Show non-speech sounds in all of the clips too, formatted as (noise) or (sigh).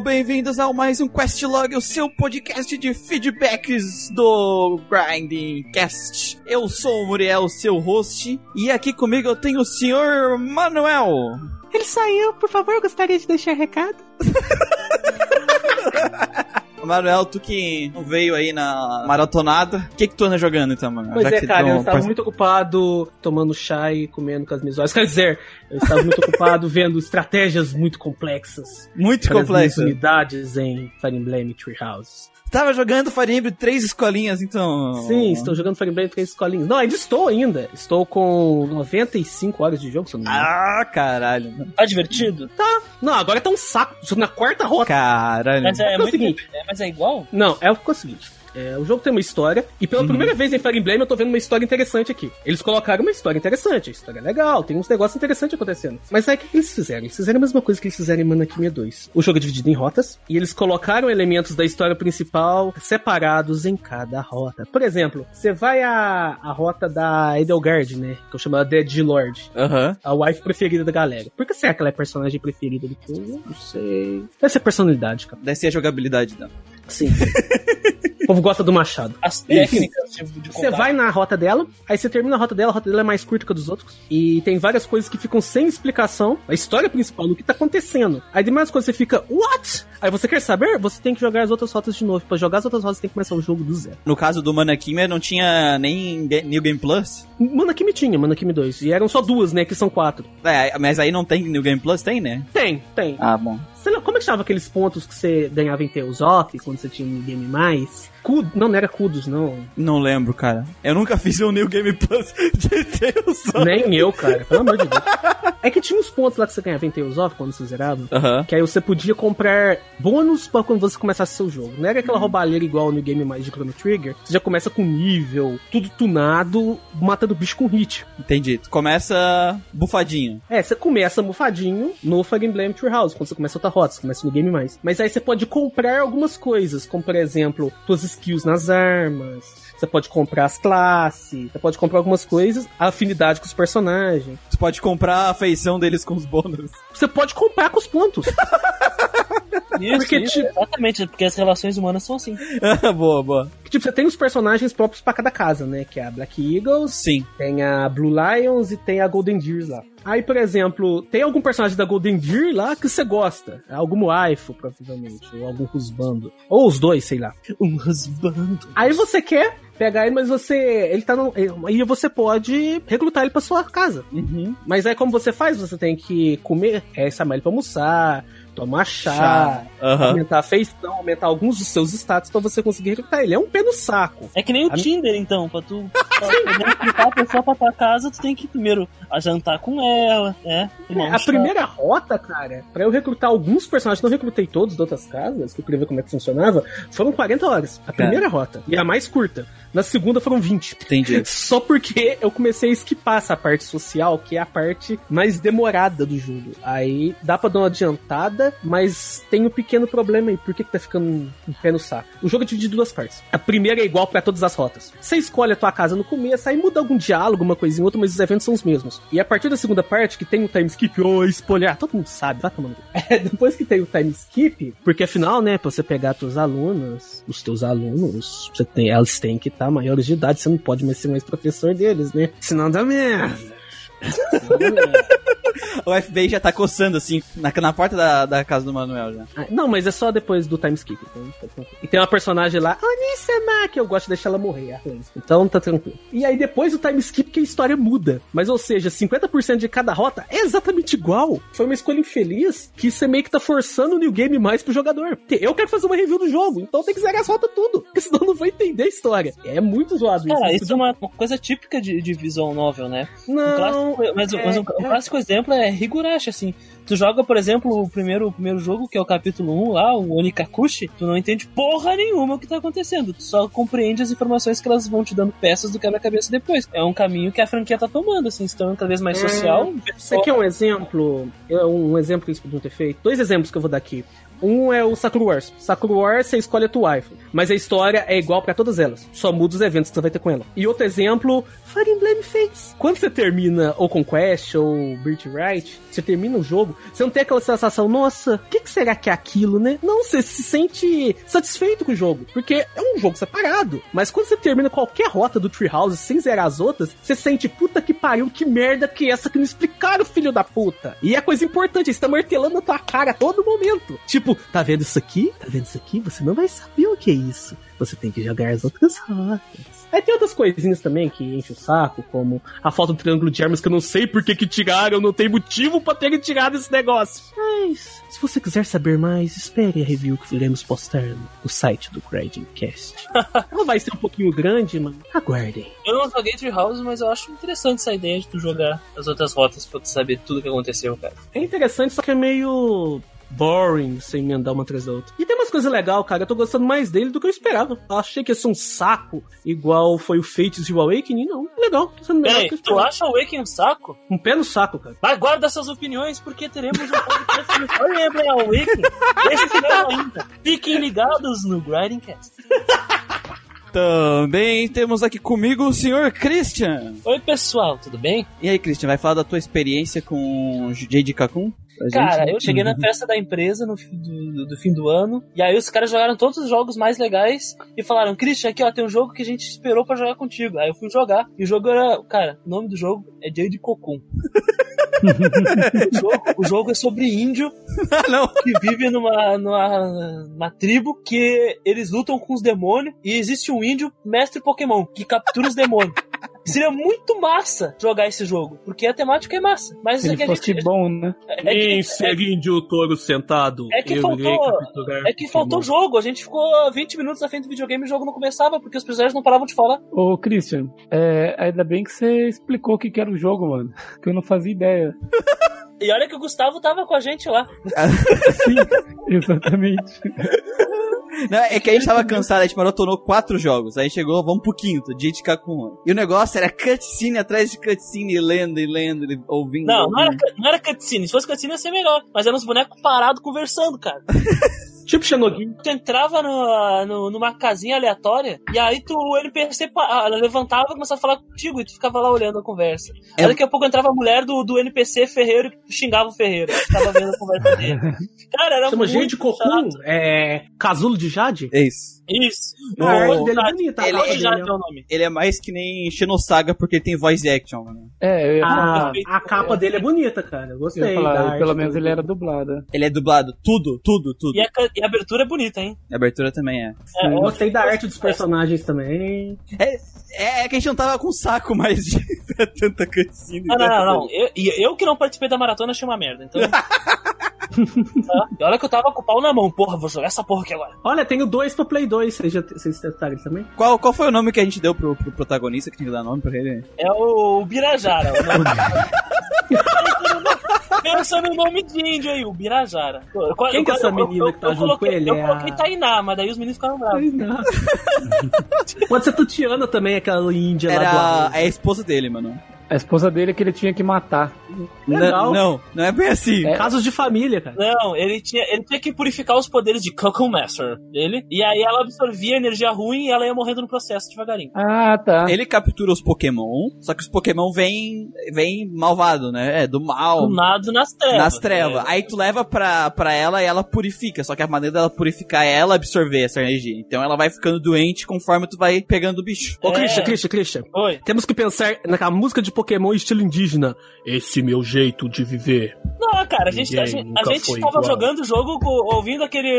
Bem-vindos ao mais um Questlog, o seu podcast de feedbacks do Grinding Cast. Eu sou o Muriel, seu host, e aqui comigo eu tenho o senhor Manuel. Ele saiu, por favor, gostaria de deixar recado. (laughs) Manuel, tu que não veio aí na maratonada, o que que tu anda jogando então, mano? Pois Já é, cara, eu estava muito ocupado tomando chá e comendo com as minhas horas. Quer dizer, eu estava muito ocupado vendo estratégias muito complexas muito para as minhas complexo. unidades em Fire Emblem Treehouse. Tava jogando Fire Emblem três escolinhas, então... Sim, estou jogando Fire Emblem três escolinhas. Não, ainda estou ainda. Estou com 95 horas de jogo, se eu não me engano. Ah, caralho. Tá divertido? Não, agora tá um saco. Estou na quarta rota. Caralho. Mas é, É o muito. seguinte. é, mas é igual? Não, é o seguinte. É, o jogo tem uma história, e pela primeira vez em Fire Emblem eu tô vendo uma história interessante aqui. Eles colocaram uma história interessante, a história é legal, tem uns negócios interessantes acontecendo. Mas aí o que, eles fizeram? Eles fizeram a mesma coisa que eles fizeram em Manakimia 2. O jogo é dividido em rotas, e eles colocaram elementos da história principal separados em cada rota. Por exemplo, você vai à, à rota da Edelgard, né? Que eu chamo de Dead Lord. Aham. A wife preferida da galera. Por que será que ela é a personagem preferida do povo? Não sei. Deve ser personalidade, cara. Deve ser a jogabilidade dela. Sim. (laughs) o povo gosta do machado. As técnicas de, de Você vai na rota dela, aí você termina a rota dela, a rota dela é mais curta que a dos outros. E tem várias coisas que ficam sem explicação. A história principal, do que tá acontecendo. Aí tem mais coisas que você fica, what? Aí você quer saber? Você tem que jogar as outras rotas de novo. Pra jogar as outras rotas, você tem que começar o jogo do zero. No caso do Manakimia, não tinha nem New Game Plus? Manakimi tinha, Manakimi 2. E eram só duas, né? Que são quatro. É, mas aí não tem New Game Plus? Tem, né? Tem, tem. Ah, bom. Você lembra- como é que chamava aqueles pontos que você ganhava em Tales of, quando você tinha um game mais? Não, não era Kudos, não. Não lembro, cara. Eu nunca (laughs) fiz um New Game Plus de Deus. Nem eu, cara. Pelo amor de Deus. É que tinha uns pontos lá que você ganhava em Tales of, quando você zerava. Aham. Que aí você podia comprar bônus pra quando você começasse seu jogo. Não era aquela roubalheira igual no game mais de Chrono Trigger. Você já começa com nível, tudo tunado, matando bicho com hit. Entendi. Tu começa bufadinho. É, você começa mofadinho no Fire Emblem Treehouse, quando você começa outra rota, você começa no game mais. Mas aí você pode comprar algumas coisas, como por exemplo, suas skills nas armas. Você pode comprar as classes, você pode comprar algumas coisas, a afinidade com os personagens. Tu pode comprar a feição deles com os bônus. Você pode comprar com os pontos. (laughs) Isso, Porque, isso, tipo- exatamente, porque as relações humanas são assim. (laughs) boa, boa. tipo, você tem os personagens próprios pra cada casa, né? Que é a Black Eagles, Sim. tem a Blue Lions e tem a Golden Deers lá. Aí, por exemplo, tem algum personagem da Golden Deer lá que você gosta. Algum waifu, provavelmente. Ou algum rusbando. Ou os dois, sei lá. Um rasbando. Aí você quer pegar ele, mas você. Ele tá no. Aí você pode recrutar ele pra sua casa. Uhum. Mas aí como você faz? Você tem que comer, é, chamar ele pra almoçar, tomar chá, Chá. Aham. aumentar a feição, aumentar alguns dos seus status pra você conseguir recrutar ele. É um pé no saco. É que nem o A- Tinder, então, pra tu recrutar a pessoa pra tua casa, tu tem que primeiro a jantar com ela, né? É, a chá. primeira rota, cara, pra eu recrutar alguns personagens, não recrutei todos de outras casas, que eu queria ver como é que funcionava, foram 40 horas. A primeira rota. E a mais curta. Na segunda foram 20. Entendi. (laughs) Só porque eu comecei a esquipar essa parte social, que é a parte mais demorada do jogo. Aí dá pra dar uma adiantada, mas tem um pequeno problema aí. Por que, que tá ficando um pé no saco? O jogo é dividido em duas partes. A primeira é igual pra todas as rotas. Você escolhe a tua casa no começo, aí muda algum diálogo, uma coisinha ou outra, mas os eventos são os mesmos. E a partir da segunda parte, que tem o time skip, ou spoiler, todo mundo sabe, vai tomando. (laughs) É, depois que tem o time skip, porque afinal, né, pra você pegar teus alunos, os teus alunos, você tem, elas têm que estar maiores de idade, você não pode mais ser mais professor deles, né? Senão dá merda. O FBI já tá coçando, assim, na, na porta da, da casa do Manuel já. Ah, Não, mas é só depois do time skip. Então, tá tranquilo. e tem uma personagem lá, Onisama, que eu gosto de deixar ela morrer. Então tá tranquilo. E aí depois do time skip que a história muda. Mas ou seja, 50% de cada rota é exatamente igual. Foi uma escolha infeliz que você meio que tá forçando o new game mais pro jogador. Porque Eu quero fazer uma review do jogo, então tem que zerar as rotas tudo. Porque senão eu não vou entender a história. É muito zoado Cara, isso. isso é uma coisa típica de, de visual novel, né? Um Não, clássico, mas, é- mas um, é- um clássico exemplo é Higurashi, assim. Tu joga, por exemplo, o primeiro, o primeiro jogo, que é o capítulo 1 lá, o Onikakushi, tu não entende porra nenhuma o que tá acontecendo. Tu só compreende as informações que elas vão te dando peças do quebra-cabeça depois. É um caminho que a franquia tá tomando, assim, se tornando cada vez mais É, social. Você quer um exemplo? É Um exemplo que eles podiam ter feito? Dois exemplos que eu vou dar aqui. Um é o Sakura Wars. Sakura Wars você escolhe a tua wife, mas a história é igual pra todas elas. Só muda os eventos que você vai ter com ela. E outro exemplo, Fire Emblem Fates. Quando você termina ou Conquest ou Birthright, você termina o jogo, você não tem aquela sensação, nossa, o que, que será que é aquilo, né? Não, você se sente satisfeito com o jogo, porque é um jogo separado. Mas quando você termina qualquer rota do Treehouse sem zerar as outras, você sente, puta que pariu, que merda que é essa que não explicaram, filho da puta. E a coisa importante, eles estão martelando na tua cara a todo momento. Tipo, tá vendo isso aqui? Tá vendo isso aqui? Você não vai saber o que é isso. Você tem que jogar as outras rotas. Aí tem outras coisinhas também que enchem o saco, como a falta do triângulo de armas que eu não sei por que que tiraram, não tem motivo pra terem tirado esse negócio. Mas, se você quiser saber mais, espere a review que iremos postar no site do Grinding Cast. (laughs) Ela vai ser um pouquinho grande, mas aguardem. Eu não joguei Treehouse, mas eu acho interessante essa ideia de tu jogar as outras rotas pra tu saber tudo o que aconteceu, cara. É interessante, só que é meio boring sem emendar uma atrás da outra. E tem umas coisas legais, cara. Eu tô gostando mais dele do que eu esperava. Eu achei que ia ser um saco, igual foi o Fates e o Awakening. Não, legal. Tô sendo melhor Peraí, que tu esperava. acha o Awakening um saco? Um pé no saco, cara. Mas guarda suas opiniões, porque teremos um podcast no Emblem Awakening esse ano ainda. Fiquem ligados no Grinding Cast. Também temos aqui comigo o senhor Christian. Oi, pessoal, tudo bem? E aí, Christian, vai falar da tua experiência com o Jade Kakun? Pra Cara, gente? eu cheguei na (laughs) festa da empresa no do, do fim do ano, e aí os caras jogaram todos os jogos mais legais e falaram: Christian, aqui ó, tem um jogo que a gente esperou pra jogar contigo. Aí eu fui jogar, e o jogo era. Cara, o nome do jogo é Jade Cocoon. (laughs) o, jogo, o jogo é sobre índio Ah, que vive numa, numa, numa tribo que eles lutam com os demônios e existe um índio mestre Pokémon que captura os demônios. Seria muito massa jogar esse jogo, porque a temática é massa. Mas Se é ele que a fosse gente. bom, né? (laughs) É que, Em seguinte, o touro sentado. É que faltou- é que faltou jogo. A gente ficou 20 minutos na frente do videogame e o jogo não começava porque os personagens não paravam de falar. Ô, Christian, é, ainda bem que você explicou o que, que era o jogo, mano. (laughs) Que eu não fazia ideia. (laughs) E olha que o Gustavo tava com a gente lá. Sim, exatamente. Não, é que a gente tava cansado, a gente maratonou quatro jogos. Aí chegou, vamos pro quinto, Jade Kakun. E o negócio era cutscene atrás de cutscene, lendo e lendo, e ouvindo. Não, não era, ouvindo. não era cutscene. Se fosse cutscene ia ser melhor. Mas eram uns bonecos parados conversando, cara. (laughs) Tipo Xenoguin. Tu entrava no, no- numa casinha aleatória e aí tu, o NPC ah, levantava e começava a falar contigo e tu ficava lá olhando a conversa. É- Aí daqui a pouco entrava a mulher do, do NPC Ferreiro e xingava o Ferreiro. Ficava vendo a conversa dele. (laughs) Cara, era Chama muito Cocoon. chato. É. Casulo de Jade? É isso. Isso. A arte O- dele é Jade- bonita. a ele- capa Jade é o nome. Ele é mais que nem Xenosaga porque ele tem voice action, mano. É, eu falar. A, a capa dele é bonita, cara. Eu Eu gostei. ia falar, pelo menos ele era dublado. Ele é dublado, tudo, tudo, tudo. E a, e a abertura é bonita, hein? A abertura também é. É, Eu gostei da arte dos personagens também. É, é que a gente não tava com saco mais de (laughs) tanta cutscene. Não, não, não, não. Eu, e eu que não participei da maratona achei uma merda, então. (laughs) Tá? (laughs) E olha que eu tava com o pau na mão, porra, vou jogar essa porra aqui agora. Olha, tenho dois pra Play 2. Vocês, já, vocês testaram também? Qual, qual foi o nome que a gente deu pro, pro protagonista que tinha que dar nome pra ele? É o Birajara, o nome. Pensa no nome de índio aí, o Birajara. Qual- Quem que é essa eu- menina eu- que tá eu junto coloquei- com ele? Eu É coloquei a- Tainá, mas daí os meninos ficaram bravos. (laughs) Pode ser Tutiana também, aquela índia lá do Era é a esposa dele, mano. A esposa dele é que ele tinha que matar. Legal. Não, não, não é bem assim. É. Casos de família, cara. Não, ele tinha, ele tinha que purificar os poderes de Coco Master dele. E aí ela absorvia a energia ruim e ela ia morrendo no processo devagarinho. Ah, tá. Ele captura os Pokémon, só que os Pokémon vêm vem malvado, né? É do mal. Do nada nas trevas. Nas trevas. É. Aí tu leva pra, pra ela e ela purifica. Só que a maneira dela purificar é ela absorver essa energia. Então ela vai ficando doente conforme tu vai pegando o bicho. Ô, É. Christian, Christian, Christian. Oi. Temos que pensar naquela música de Pokémon estilo indígena. Esse meu jeito de viver. Não, cara, a gente, a Ninguém gente, nunca a gente foi tava igual. jogando o jogo ouvindo aquele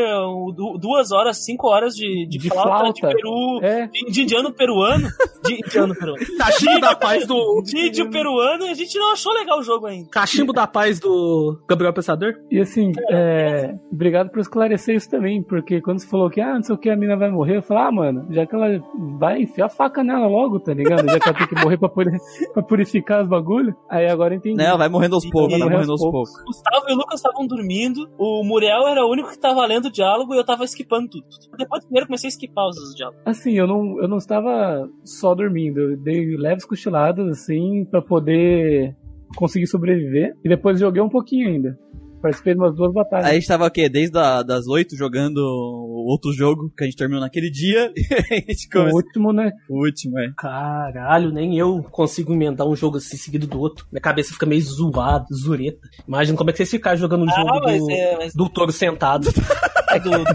du- duas horas, cinco horas de, de, De flauta, de flauta. peru, É. de, de indiano peruano, de indiano peruano, (laughs) Cachimbo da paz do. de índio peruano e a gente não achou legal o jogo ainda. Cachimbo da paz do Gabriel Pensador? E assim, é, obrigado por esclarecer isso também, porque quando você falou que, ah, não sei o que, a mina vai morrer, eu falei, ah, mano, já que ela vai enfiar a faca nela logo, tá ligado? Já que ela tem que morrer pra, puri- (laughs) pra purificar os bagulho. Aí agora entendi. Não, vai morrendo aos poucos, vai morrendo aos aos poucos. O Gustavo e o Lucas estavam dormindo, o Muriel era o único que tava lendo o diálogo e eu tava skipando tudo. Depois primeiro eu comecei a skipar os diálogos. Assim, eu não, eu não estava só dormindo, eu dei leves cochiladas, assim, pra poder conseguir sobreviver, e depois joguei um pouquinho ainda. Participei de umas duas batalhas. A gente tava o quê? Desde a, das 8 jogando outro jogo que a gente terminou naquele dia. (laughs) e a gente o último, né? O último, é. Caralho, nem eu consigo emendar um jogo assim seguido do outro. Minha cabeça fica meio zoada, zureta. Imagina como é que vocês ficaram jogando um jogo Ah, mas do, é, mas do touro sentado. (laughs) é do, do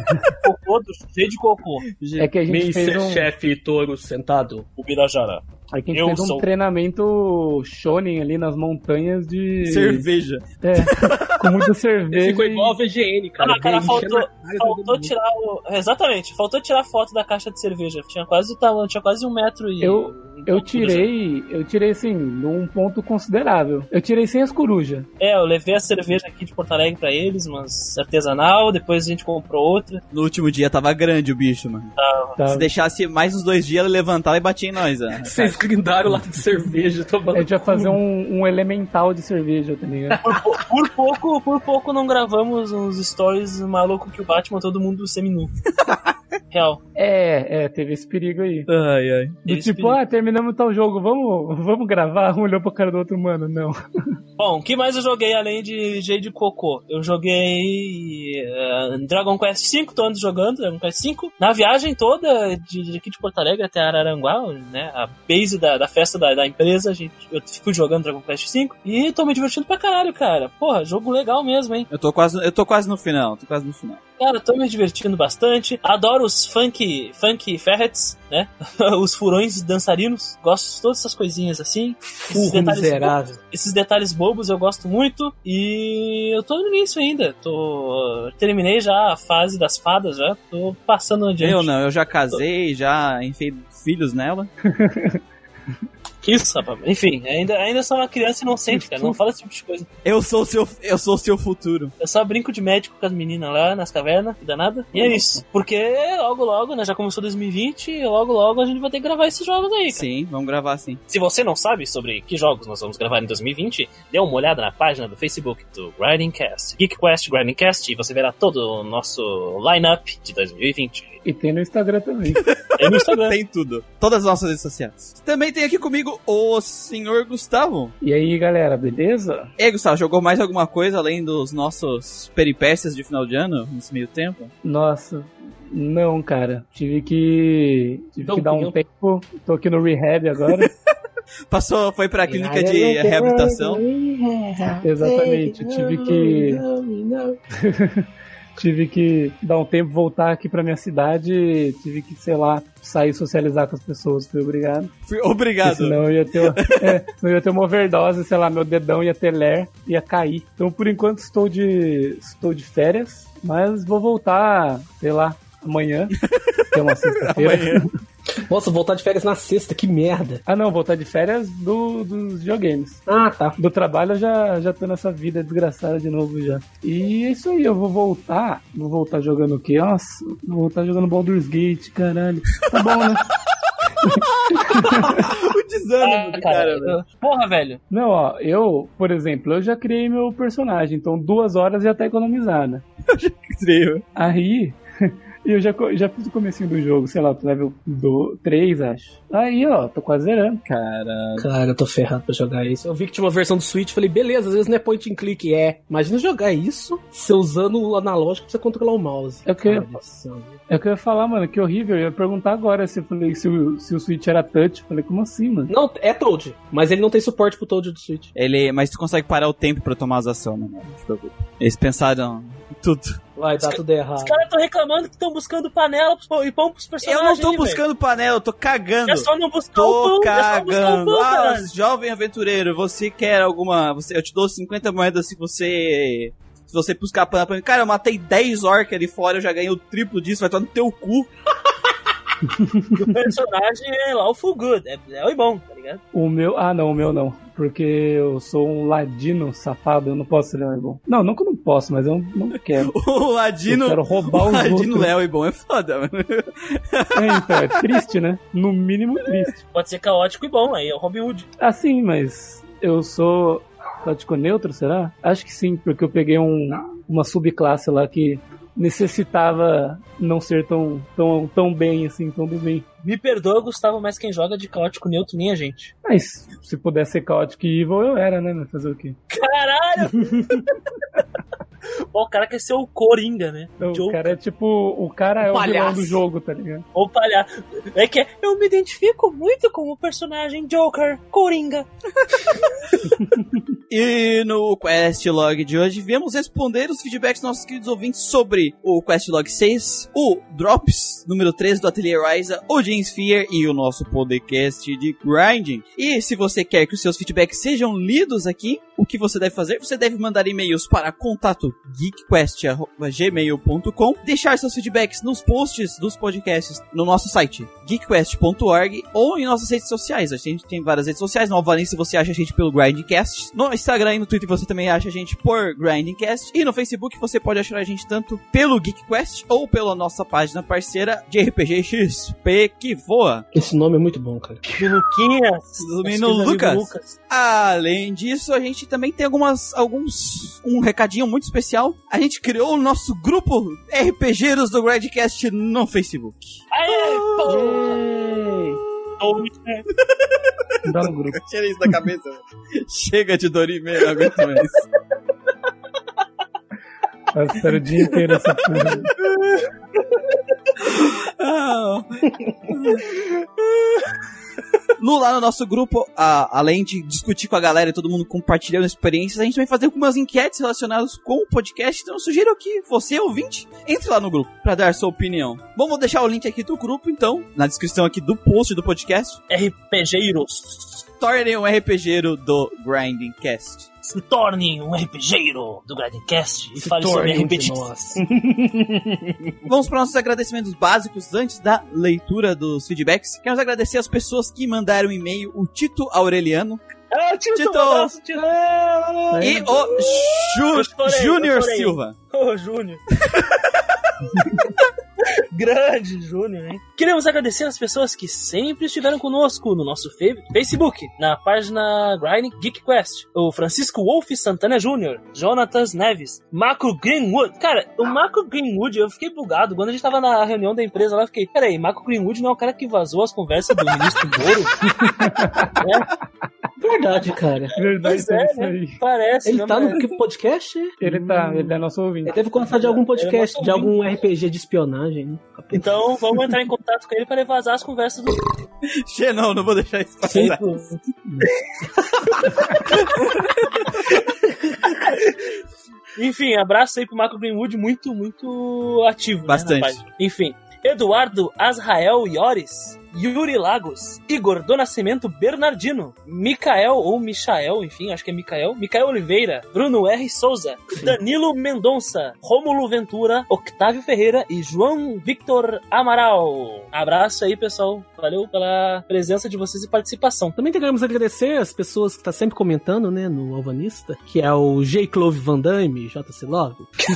cocô, do cheio de cocô. É que a gente Meio fez um, chefe touro sentado. O Birajara. É que a gente eu fez um sou- treinamento shonen ali nas montanhas de... Cerveja. É, (laughs) com muita cerveja. Ficou e- igual a VGN, cara. Ah, cara, faltou- Faltou tirar o. Exatamente, faltou tirar foto da caixa de cerveja. Tinha quase o tamanho, tinha quase um metro e. Eu- Eu tirei, eu tirei assim, num ponto considerável. Eu tirei sem as corujas. É, eu levei a cerveja aqui de Porto Alegre pra eles, mas artesanal, depois a gente comprou outra. No último dia tava grande o bicho, mano. Tá? Se deixasse mais uns dois dias, ele levantava e batia em nós, ó. (laughs) Vocês grindaram lá de cerveja, tomando. A gente vai fazer um, um elemental de cerveja, tá ligado? Por, por pouco, por pouco não gravamos uns stories maluco que o Batman todo mundo seminu. (laughs) Real. É, é, teve esse perigo aí. Ai, ai. Do tipo, perigo. ah, terminamos tal jogo, vamos, vamos gravar? Um olhou pra cara do outro, mano, não. (laughs) Bom, o que mais eu joguei além de Jade Coco? Eu joguei eh, Dragon Quest V, tô andando jogando Dragon Quest V. Na viagem toda de, de aqui de Porto Alegre até Araranguá, né? A base da, da festa da, da empresa, a gente, eu fui jogando Dragon Quest V e tô me divertindo pra caralho, cara. Porra, jogo legal mesmo, hein? Eu tô quase, eu tô quase no final, tô quase no final. Cara, tô me divertindo bastante. Adoro os funk, funk ferrets, né? (laughs) os furões dançarinos. Gosto de todas essas coisinhas assim. Esses Furro detalhes miserável. esses detalhes bobos eu gosto muito e eu tô no início ainda. Tô terminei já a fase das fadas já, tô passando adiante. Eu não, eu já casei, já enfiei filhos nela. (laughs) Que isso, rapaz. Enfim, ainda ainda sou uma criança inocente, cara. Não fala esse tipo de coisa. Eu sou o seu, eu sou o seu futuro. Eu só brinco de médico com as meninas lá nas cavernas, que danada. E é isso. Porque logo logo, né, já começou 2020 e logo logo a gente vai ter que gravar esses jogos aí, cara. Sim, vamos gravar sim. Se você não sabe sobre que jogos nós vamos gravar em 2020, dê uma olhada na página do Facebook do Grinding Cast, Geek Quest Grinding Cast, e você verá todo o nosso lineup de 2020. E tem no Instagram também. (laughs) E no Instagram. Tem tudo. Todas as nossas redes sociais. Também tem aqui comigo o senhor Gustavo. E aí, galera, beleza? E aí, Gustavo, jogou mais alguma coisa além dos nossos peripécias de final de ano, nesse meio tempo? Nossa, não, cara. Tive que. Tive que dar um pinhão. tempo. Tô aqui no rehab agora. (laughs) Passou, foi pra clínica de reabilitação. Exatamente. Tive que. (laughs) tive que dar um tempo, voltar aqui pra minha cidade. Tive que, sei lá, sair socializar com as pessoas. Fui obrigado. Fui Porque obrigado. Senão eu ia ter, (laughs) é, senão ia ter uma overdose, sei lá, meu dedão ia ter ler, ia cair. Então, por enquanto, estou de, estou de férias, mas vou voltar, sei lá, amanhã, que é uma (laughs) sexta-feira. Amanhã. Nossa, voltar de férias na sexta, que merda. Ah, não, voltar de férias do, dos videogames. Ah, tá. Do trabalho eu já, já tô nessa vida desgraçada de novo já. E é isso aí, eu vou voltar. Vou voltar jogando o quê? Nossa, vou voltar jogando Baldur's Gate, caralho. Tá bom, né? (laughs) o desânimo Ah, do cara, velho. eu- porra, velho. Não, ó, eu, por exemplo, eu já criei meu personagem, então duas horas (laughs) já tá economizada. Incrível. Aí, (laughs) eu já, já fiz o comecinho do jogo, sei lá, level 3, acho. Aí, ó, tô quase zerando. Cara, Cara, eu tô ferrado pra jogar isso. Eu vi que tinha uma versão do Switch, falei, beleza, às vezes não é point and click, é. Imagina jogar isso, você usando o analógico pra você controlar o mouse. É o que eu-. É o que eu ia falar, mano, que horrível. Eu ia perguntar agora se, eu falei, se, o, se o Switch era touch. Eu falei, como assim, mano? Não, é Toad, mas ele não tem suporte pro Toad do Switch. ele. Mas tu consegue parar o tempo pra tomar as ações, né? Eles pensaram em tudo. Vai, tá tudo errado. Os caras estão reclamando que estão buscando panela e pão pros Eu personagens. não tô buscando panela, eu tô cagando. É só não buscar o Tô pão, é só buscar o cagando. pão, Ah, jovem aventureiro, você quer alguma. Você, eu te dou 50 moedas se você. Se você buscar panela pra mim. Cara, eu matei 10 orcs ali fora, eu já ganhei o triplo disso, vai estar no teu cu. (laughs) (laughs) O personagem é lá o full good, é, é o bom, tá ligado? O meu. Ah, não, o meu não. Porque eu sou um ladino safado, eu não posso ser Leão bom. Não, não que eu não posso, mas eu não quero. (laughs) O Ladino. Eu quero roubar o os Ladino outros. Léo e bom é foda, mano. É, então, é triste, né? No mínimo triste. Pode ser caótico e bom, aí é o Robin Hood. Ah, sim, mas eu sou caótico neutro, será? Acho que sim, porque eu peguei um, uma subclasse lá que necessitava não ser tão, tão, tão bem assim, tão bem. Me perdoa, Gustavo, mas quem joga de caótico neutro nem a gente. Mas se pudesse ser caótico e evil, eu era, né? Mas Fazer o quê? Caralho! (laughs) Ó, o cara quer ser o Coringa, né? Joker. o cara é tipo. O cara é o vilão Palhaço. do jogo, tá ligado? Ou palhaço. É que eu me identifico muito com o personagem Joker, Coringa. (laughs) E no Quest Log de hoje, viemos responder os feedbacks dos nossos queridos ouvintes sobre o Quest Log 6, o Drops, número 3 do Atelier Ryza, o Fear e o nosso podcast de Grinding. E se você quer que os seus feedbacks sejam lidos aqui, o que você deve fazer? Você deve mandar e-mails para contato geekquest.gmail.com, deixar seus feedbacks nos posts dos podcasts no nosso site geekquest.org ou em nossas redes sociais. A gente tem várias redes sociais, no Alvanense você acha a gente pelo Grindcast, no Instagram e no Twitter você também acha a gente por Grindcast e no Facebook você pode achar a gente tanto pelo GeekQuest ou pela nossa página parceira de RPG XP que voa. Esse nome é muito bom, cara. Do Luquinhas. Do menino nosso querido amigo Lucas. Além disso, a gente também tem algumas alguns um recadinho muito especial. A gente criou o nosso grupo RPGeiros do Grindcast no Facebook. Aê, pô! Dois, Dá no grupo. (laughs) Tira isso da cabeça. Chega de Dorime, não aguento mais. Passaram o dia inteiro essa porra. (laughs) Ah. (laughs) (laughs) No, lá no nosso grupo, a- além de discutir com a galera e todo mundo compartilhando experiências, a gente vai fazer algumas enquetes relacionadas com o podcast. Então eu sugiro que você, ouvinte, entre lá no grupo para dar sua opinião. Vamos deixar o link aqui do grupo, então, na descrição aqui do post do podcast. RPGeiros. Tornem um RPGeiro do Grinding Cast. Se torne um RPGeiro do Grindcast e Se fale sobre torne um RPG. (laughs) Vamos para nossos agradecimentos básicos antes da leitura dos feedbacks. Queremos agradecer as pessoas que mandaram e-mail, o Tito Aureliano Ah, Tito, Tito. um abraço, Tito. e o Ju- Júnior. Silva. Ô, Júnior. (laughs) (laughs) Grande Júnior, hein? Queremos agradecer as pessoas que sempre estiveram conosco no nosso Facebook, na página Grinding Geek Quest. O Francisco Wolf Santana Jr., Jonatas Neves, Marco Greenwood. Cara, o Marco Greenwood, eu fiquei bugado. Quando a gente tava na reunião da empresa lá, eu fiquei, peraí, Marco Greenwood não é o cara que vazou as conversas do ministro Moro? (laughs) Verdade, cara. Verdade, Pois é, é isso né? Parece, Ele né, tá mas- no que podcast? Ele tá, ele é nosso ouvinte. Ele deve gostar de algum podcast, Ele é de algum RPG de espionagem. né? Então vamos entrar em contato com ele para ele vazar as conversas do (laughs) Che, não, não vou deixar isso Sim. passar. (laughs) Enfim, abraço aí pro Marco Greenwood, muito, muito ativo. né, Bastante. página. Enfim, Eduardo Azrael Iores, Yuri Lagos, Igor do Nascimento Bernardino, Micael ou Michael, enfim, acho que é Micael, Micael Oliveira, Bruno R. Souza, Danilo Mendonça, Rômulo Ventura, Octávio Ferreira e João Victor Amaral. Abraço aí, pessoal. Valeu pela presença de vocês e participação. Também queremos agradecer as pessoas que estão sempre comentando, né, no Alvanista, que é o J. Clove Van Damme, JC Love. (laughs)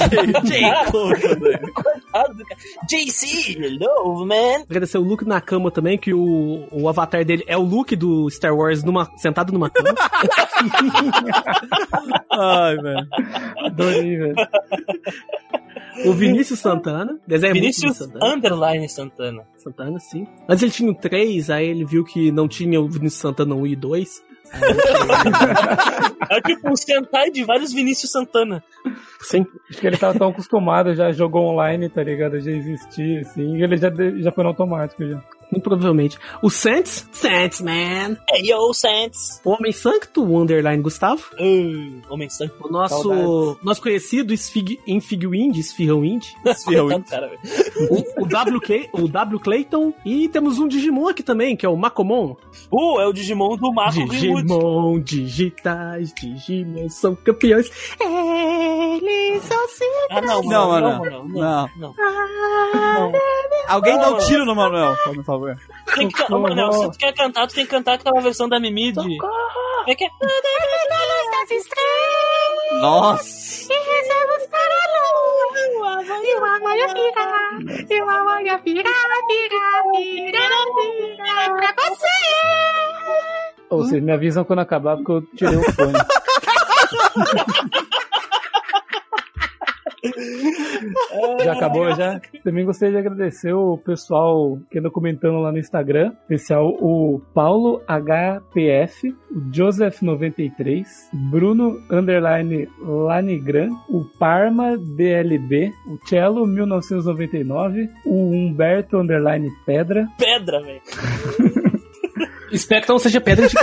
Ah, (laughs) do ca- JC, hello, man. Agradecer o Luke Nakama também, que o, o avatar dele é o Luke do Star Wars numa, sentado numa cama. (laughs) Ai, velho. Adorei, velho. o Vinícius Santana. Desenho Vinícius Santana. Underline Santana. Santana, sim. Mas ele tinha o 3, aí ele viu que não tinha o Vinícius Santana 1 e 2. (laughs) É tipo um Sentai de vários Vinícius Santana. Sim. Acho que ele tava tão acostumado, já jogou online, tá ligado? Já existia, assim, e ele já, já foi no automático já. Muito provavelmente. O Saints, Saints, man. Hey, yo, Saints. O Homem Sancto, o Underline Gustavo. Uh, Homem Santo. O nosso, Saudades. nosso conhecido Esfirrãowind. Esfirrãowind. (laughs) Cara, velho. o, o, WK, o W Clayton. E temos um Digimon aqui também, que é o Macomon. Uh, é o Digimon do Marco Greenwood. Digimon digitais, Digimon são campeões. Eles são sim. Ah, não, Não, mano. mano. Não, não, Não. não. não. Alguém dá um tiro no Manuel, por favor. Tem que, can- Ô, Manel, se tu quer cantar, tu tem que cantar aquela versão da Mimi de... Como é que é? Nossa. Ou vocês me avisam quando acabar, porque eu tirei o fone. (laughs) (laughs) Já acabou já? Também gostaria de agradecer o pessoal que anda comentando lá no Instagram. Especial o Paulo HPF, o Joseph93, Bruno Underline Lanigran, o Parma DLB, o Cello 1999, o Humberto Underline Pedra, Pedra, velho. (laughs) Espero que não seja pedra de.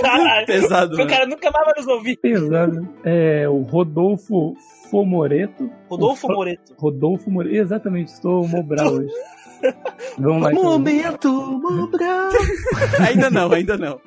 Caralho. Pesado, O né? cara nunca mais vai nos ouvir. pesado, é, o Rodolfo Rodolfo O Fra- Moreto. Rodolfo Moreto, exatamente, estou (laughs) mobral hoje. Vamos lá. então. Momento, Mobral. (laughs) Ainda não, ainda não.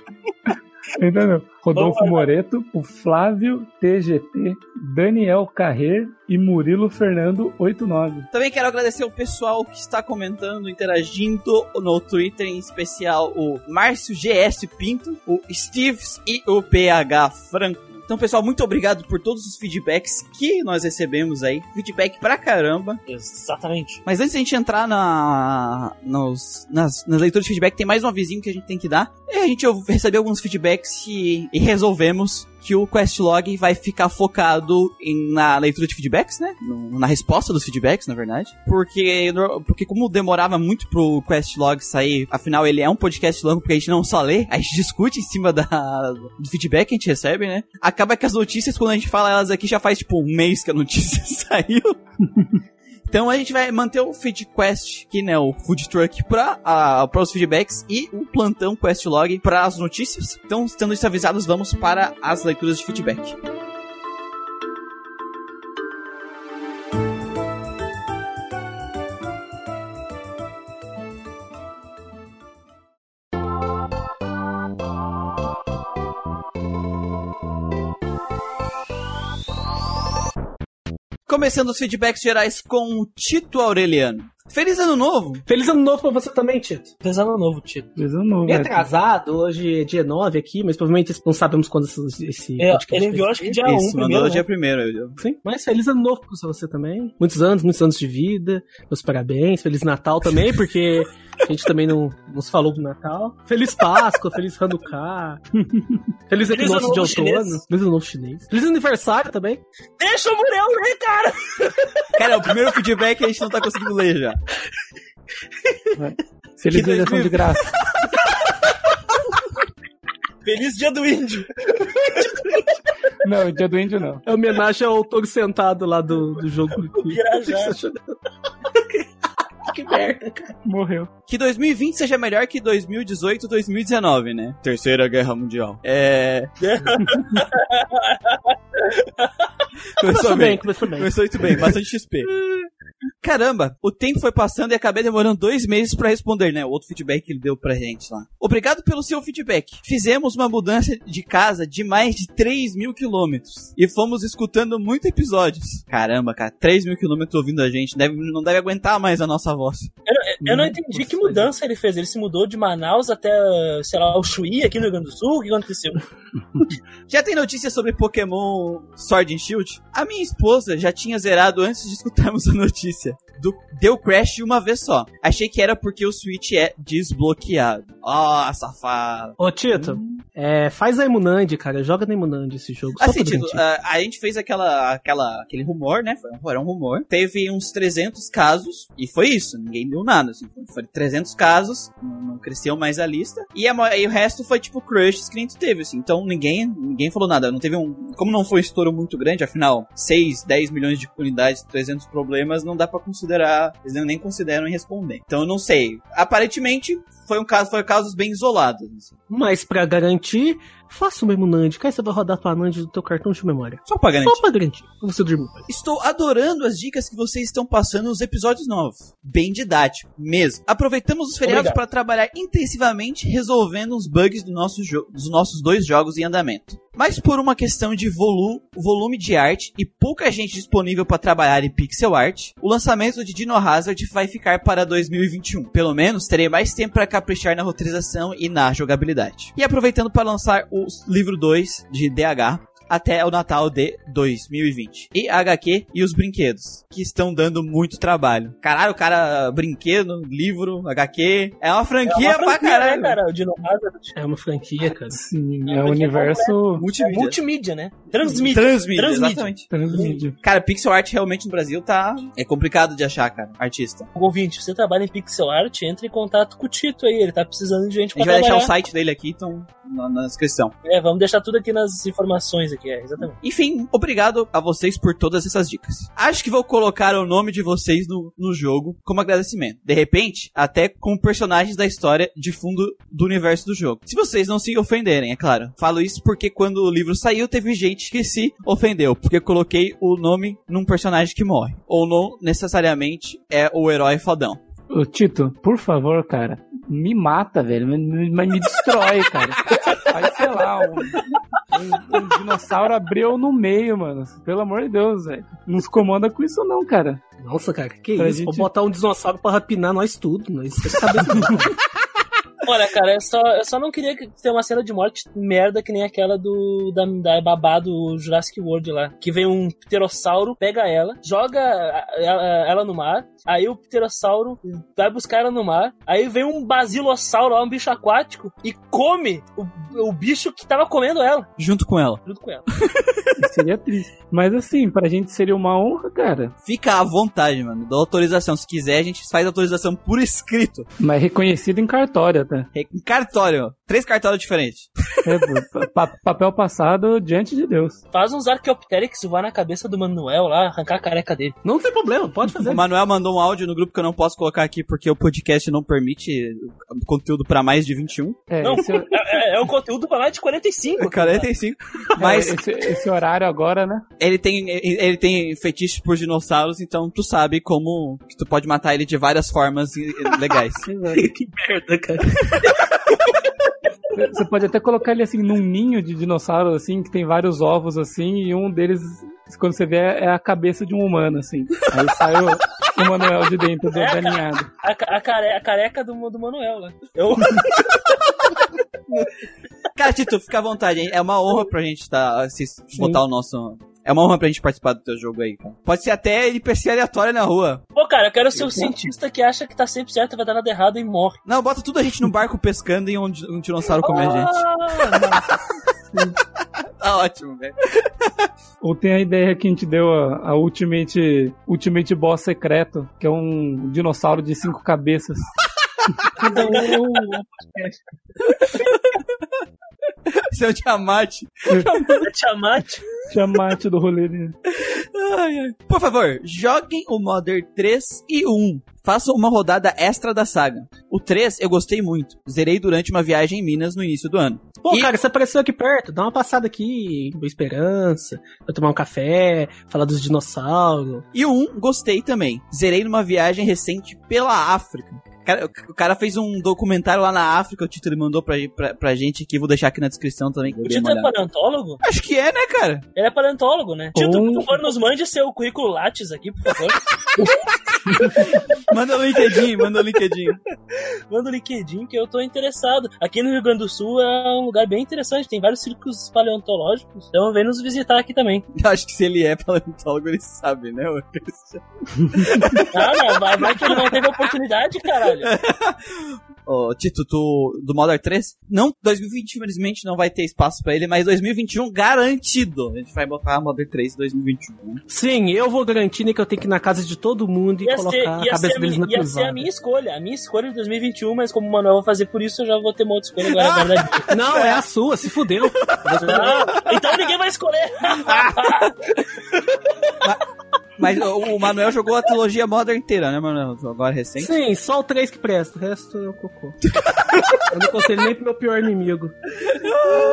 Ainda não. Rodolfo. Moreto, o Flávio TGT, Daniel Carrer e Murilo Fernando 89. Também quero agradecer o pessoal que está comentando, interagindo no Twitter, em especial o Márcio GS Pinto, o Steves e o PH Franco. Então, pessoal, muito obrigado por todos os feedbacks que nós recebemos aí. Feedback pra caramba. Exatamente. Mas antes de a gente entrar na, nos, nas, nas leituras de feedback, tem mais um avisinho que a gente tem que dar. E a gente recebeu alguns feedbacks e, e resolvemos que o Questlog vai ficar focado em, na leitura de feedbacks, né? No- na resposta dos feedbacks, na verdade. Porque, porque como demorava muito pro Questlog sair, afinal ele é um podcast longo porque a gente não só lê, a gente (laughs) discute em cima da, do feedback que a gente recebe, né? Acaba que as notícias, quando a gente fala elas aqui, já faz tipo um mês que a notícia (laughs) saiu. Então a gente vai manter o Feed Quest, que né, o Food Truck para para os feedbacks e o plantão Quest Log para as notícias. Então, estando isso avisados, vamos para as leituras de feedback. Começando os feedbacks gerais com o Tito Aureliano. Feliz ano novo! Feliz ano novo pra você também, Tito. Pesado novo, Tito. Coisa novo, Meio né? atrasado, hoje é dia 9 aqui, mas provavelmente não sabemos quando esse, esse É, podcast ele enviou acho que dia 1 Isso, primeiro, mandou né? dia primeiro. eu- Sim, mas feliz ano novo pra você também. Muitos anos, muitos anos de vida. Meus parabéns. Feliz Natal também, porque a gente também não nos falou do Natal. Feliz Páscoa, feliz Hanukkah. Feliz Feliz equinócio de outono. Feliz ano novo chinês. Feliz aniversário também. Deixa o Muriel ler, cara! Cara, é o primeiro feedback que a gente não tá conseguindo ler já. Já são de 2020. graça. Feliz dia do índio. Não, dia do índio não. É homenagem ao touro sentado lá do, do jogo. Pirajá. (laughs) que merda, cara. Morreu. Que 2020 seja melhor que 2018 2019, né? Terceira Guerra Mundial. É. Começou (laughs) Começou bem. bem, começou bem. Começou muito bem, bastante XP. (laughs) Caramba, o tempo foi passando e acabei demorando dois meses pra responder, né? O outro feedback que ele deu pra gente lá. Obrigado pelo seu feedback. Fizemos uma mudança de casa de mais de 3 mil quilômetros. E fomos escutando muitos episódios. Caramba, cara, 3 mil quilômetros ouvindo a gente. Deve, não deve aguentar mais a nossa voz. Eu não entendi que mudança ele fez. Ele se mudou de Manaus até, sei lá, o Chuí, aqui no Rio Grande do Sul. O que aconteceu? (laughs) Já tem notícia sobre Pokémon Sword and Shield? A minha esposa já tinha zerado antes de escutarmos a notícia. delícia. Do, deu crash de uma vez só. Achei que era porque o Switch é desbloqueado. Ó, safado. Ô, Tito, é, faz a Emunand, cara. Joga na Emunand esse jogo. Assim, Tito, a, a gente fez aquela, aquela, aquele rumor, né? Foi, um- um rumor. Teve uns 300 casos, e foi isso. Ninguém deu nada, assim. Foi 300 casos, não, não cresceu mais a lista. E, a e o resto foi, tipo, crushes que a gente teve, assim. Então, ninguém, ninguém falou nada. Não teve um... Como não foi um estouro muito grande, afinal, 6, 10 milhões de unidades, 300 problemas, não dá pra considerar... Eles nem consideram em responder. Então, eu não sei. Aparentemente, foi um caso... Foi casos bem isolados, assim. Mas pra garantir, faça uma Emunand. Cara, você vai rodar tua Nand do teu cartão de memória. Só pra garantir. Só pra garantir. Você dormir. Estou adorando as dicas que vocês estão passando nos episódios novos. Bem didático, mesmo. Aproveitamos os feriados para trabalhar intensivamente resolvendo os bugs do nosso dos nossos dois jogos em andamento. Mas por uma questão de volu volume de arte e pouca gente disponível para trabalhar em pixel art, o lançamento de Dino Hazard vai ficar para 2021. Pelo menos terei mais tempo para caprichar na roteirização e na jogabilidade. E aproveitando para lançar o livro 2 de DH, até o Natal de 2020. E a HQ e os brinquedos, que estão dando muito trabalho. Caralho, o cara, brinquedo, livro, HQ, é uma franquia, É uma pra franquia, caralho. né, cara? O Dino Hazard É uma franquia, cara. Sim, É, é é universo é Multimídia. multimídia, né? Transmídia. Transmídia, Transmídia. exatamente. transmídia. Cara, pixel art realmente no Brasil tá... É complicado de achar, cara, artista. Ouvinte, você trabalha em pixel art, entre em contato com o Tito aí, ele tá precisando de gente A pra gente vai deixar o site dele aqui, então, na, na descrição. É, vamos deixar tudo aqui nas informações aqui, é, exatamente. Enfim, obrigado a vocês por todas essas dicas. Acho que vou colocar o nome de vocês no, no jogo como agradecimento. De repente, até com personagens da história de fundo do universo do jogo. Se vocês não se ofenderem, é claro. Falo isso porque quando o livro saiu, teve gente que se ofendeu. Porque eu coloquei o nome num personagem que morre. Ou não necessariamente é o herói fodão. Ô, Tito, por favor, cara, me mata, velho. Mas me, destrói, cara. Aí, sei lá, um, um- um dinossauro abriu no meio, mano. Pelo amor de Deus, velho. Não se comanda com isso, não, cara. Nossa, cara, que Pra isso? gente- Vou botar um dinossauro pra rapinar nós tudo. Nós cabeça. (laughs) Olha, cara, eu só, eu só não queria que- ter uma cena de morte merda que nem aquela do da, da babá do Jurassic World lá. Que vem um pterossauro, pega ela, joga a- a- ela no mar, aí o pterossauro vai buscar ela no mar, aí vem um basilossauro lá, um bicho aquático, e come o, o bicho que tava comendo ela, Junto com ela. junto com ela. (laughs) Seria triste. Mas assim, pra gente seria uma honra, cara. Fica à vontade, mano. Dá autorização. Se quiser, a gente faz autorização por escrito. Mas reconhecido em cartório Em cartório. Três cartórios diferentes. É, pa- papel passado diante de Deus. Faz uns Archaeopteryx voar na cabeça do Manuel lá, arrancar a careca dele. Não tem problema, pode fazer. O Manuel mandou um áudio no grupo que eu não posso colocar aqui porque o podcast não permite conteúdo pra mais de 21. É, Não, esse, É, (laughs) é um conteúdo pra lá de 45. 45. mas Mas esse, esse horário agora, né? ele tem ele tem fetiche por dinossauros, então tu sabe como que tu pode matar ele de várias formas legais. (laughs) que merda, cara. Você pode até colocar ele assim num ninho de dinossauro assim, que tem vários ovos assim, e um deles, quando você vê, é a cabeça de um humano, assim. Aí sai o, o Manuel de dentro do, É, ninhada. A, ca- a, care- a careca do, do Manuel lá. Eu, Cara, Tito, fica à vontade, hein? É uma honra pra gente tá, se botar o nosso. É uma honra pra gente participar do teu jogo aí, cara. Pode ser até NPC aleatório na rua. Pô, cara, eu quero ser o cientista que acha que tá sempre certo, vai dar nada errado e morre. Não, bota tudo a gente no barco pescando e um, um dinossauro come a gente. Ah, Tá ótimo, velho. Ou tem a ideia que a gente deu a, a Ultimate, Ultimate Boss secreto, que é um dinossauro de cinco cabeças. (laughs) cada um (laughs) é um Seu Tiamat. Tiamat. Tiamat do rolê dele. Ai, ai. Por favor, joguem o Modern 3 e 1. Façam uma rodada extra da saga. O 3 eu gostei muito. Zerei durante uma viagem em Minas no início do ano. Pô, E- cara, você apareceu aqui perto. Dá uma passada aqui, Boa Esperança. Vai tomar um café, falar dos dinossauros. E o 1 gostei também. Zerei numa viagem recente pela África. Cara, o cara fez um documentário lá na África, o título ele mandou pra, pra, pra gente aqui, vou deixar aqui na descrição também. O Tito é paleontólogo? Acho que é, né, cara? Ele é paleontólogo, né? Tito, Um- por favor, nos mande seu currículo Lattes aqui, por favor. (laughs) Manda o LinkedIn, manda o LinkedIn. (laughs) Manda o LinkedIn que eu tô interessado. Aqui no Rio Grande do Sul é um lugar bem interessante, tem vários círculos paleontológicos. Então vem nos visitar aqui também. Eu (laughs) acho que se ele é paleontólogo, ele sabe, né? ô Christian? Ah, não, vai, vai que ele não teve oportunidade, caralho. (laughs) Ô, Tito, tu, do Modern 3? Não, 2020 infelizmente não vai ter espaço pra ele, mas 2021 garantido. A gente vai botar Modern 3 em 2021. né? Sim, eu vou garantir né, que eu tenho que ir na casa de todo mundo e Ia, colocar ser, a ia, cabeça ser, a deles na ia ser a minha escolha, a minha escolha de 2021, mas como o Manuel vai fazer por isso, eu já vou ter uma outra escolha agora. agora (laughs) Não, é a sua, se fudeu. (laughs) Não, então ninguém vai escolher. Mas o, o Manuel jogou a trilogia Modern inteira, né, Manuel? Agora recente. Sim, só o 3 que presta, o resto é o cocô. (laughs) eu não conselho nem pro meu pior inimigo.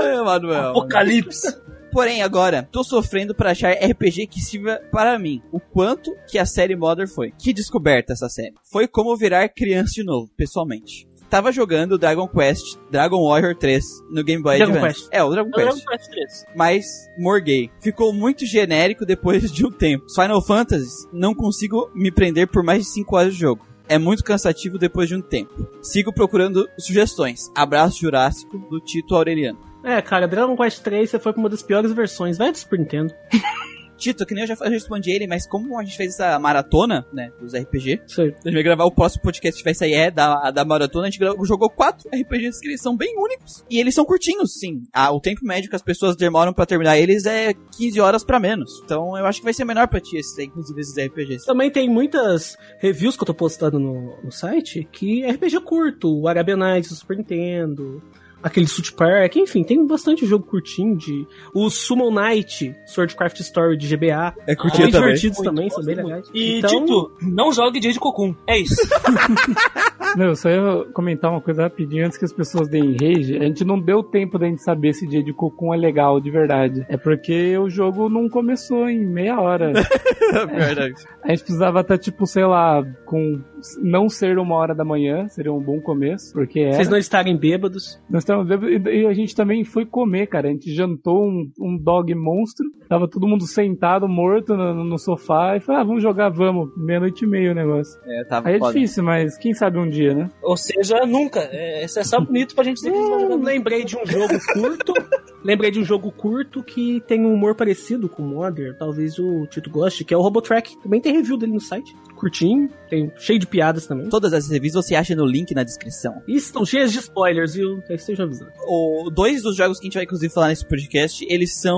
Ah, Manuel. Apocalipse. Porém, agora, tô sofrendo pra achar RPG que sirva para mim. O quanto que a série Modern foi. Que descoberta essa série. Foi como virar criança de novo, pessoalmente. Tava jogando Dragon Quest, Dragon Warrior 3 no Game Boy Dragon Advance. Quest. É, o Dragon Eu Quest. Dragon Quest 3. mas morguei. Ficou muito genérico depois (laughs) de um tempo. Final Fantasy, não consigo me prender por mais de 5 horas de jogo. É muito cansativo depois de um tempo. Sigo procurando sugestões. Abraço Jurássico do Tito Aureliano. É, cara, Dragon Quest 3 você foi pra uma das piores versões. Vai do Super Nintendo. (laughs) Tito, que nem eu já respondi ele, mas como a gente fez essa maratona, né, dos RPG, Sei. a gente vai gravar o próximo podcast que vai sair é da, da maratona, a gente gra- jogou quatro RPGs que eles são bem únicos. E eles são curtinhos, sim. Ah, o tempo médio que as pessoas demoram pra terminar eles é 15 horas pra menos. Então eu acho que vai ser menor pra ti, esses, aí, inclusive, esses RPGs. Também tem muitas reviews que eu tô postando no, no site que é RPG curto, o Arabian Nights do Super Nintendo, aquele Suit Park, enfim, tem bastante jogo curtinho de. O Summon Night, Swordcraft Story de GBA. É Bem divertidos também, são bem Muito. legais. E, então, Tito, não jogue Jade Cocum. É isso. (laughs) Não, só ia comentar uma coisa rapidinho antes que as pessoas deem rage. A gente não deu tempo da gente saber se dia de cocum é legal de verdade. É porque o jogo não começou em meia hora. (laughs) Verdade. A gente precisava estar, tipo, sei lá, com não ser uma hora da manhã, seria um bom começo, porque é. vocês não estarem bêbados. Nós estamos bêbados, e a gente também foi comer, cara. A gente jantou um, um dog monstro. Tava todo mundo sentado, morto no, no sofá. E falou, ah, vamos jogar, vamos. Meia-noite e meia o negócio. É, tava Aí é foda. difícil, mas quem sabe um dia, né? Ou seja, nunca. É, isso é só bonito pra gente dizer que a gente vai jogar Hum, nunca. lembrei de um jogo curto. (laughs) lembrei de um jogo curto que tem um humor parecido com o Modern. Talvez o Tito goste, que é o Robotrack. Também tem review dele no site. Curtinho, tem cheio de piadas também. Todas as revistas você acha no link na descrição. E estão cheias de spoilers, viu? Que esteja avisando. O, dois dos jogos que a gente vai inclusive falar nesse podcast, eles são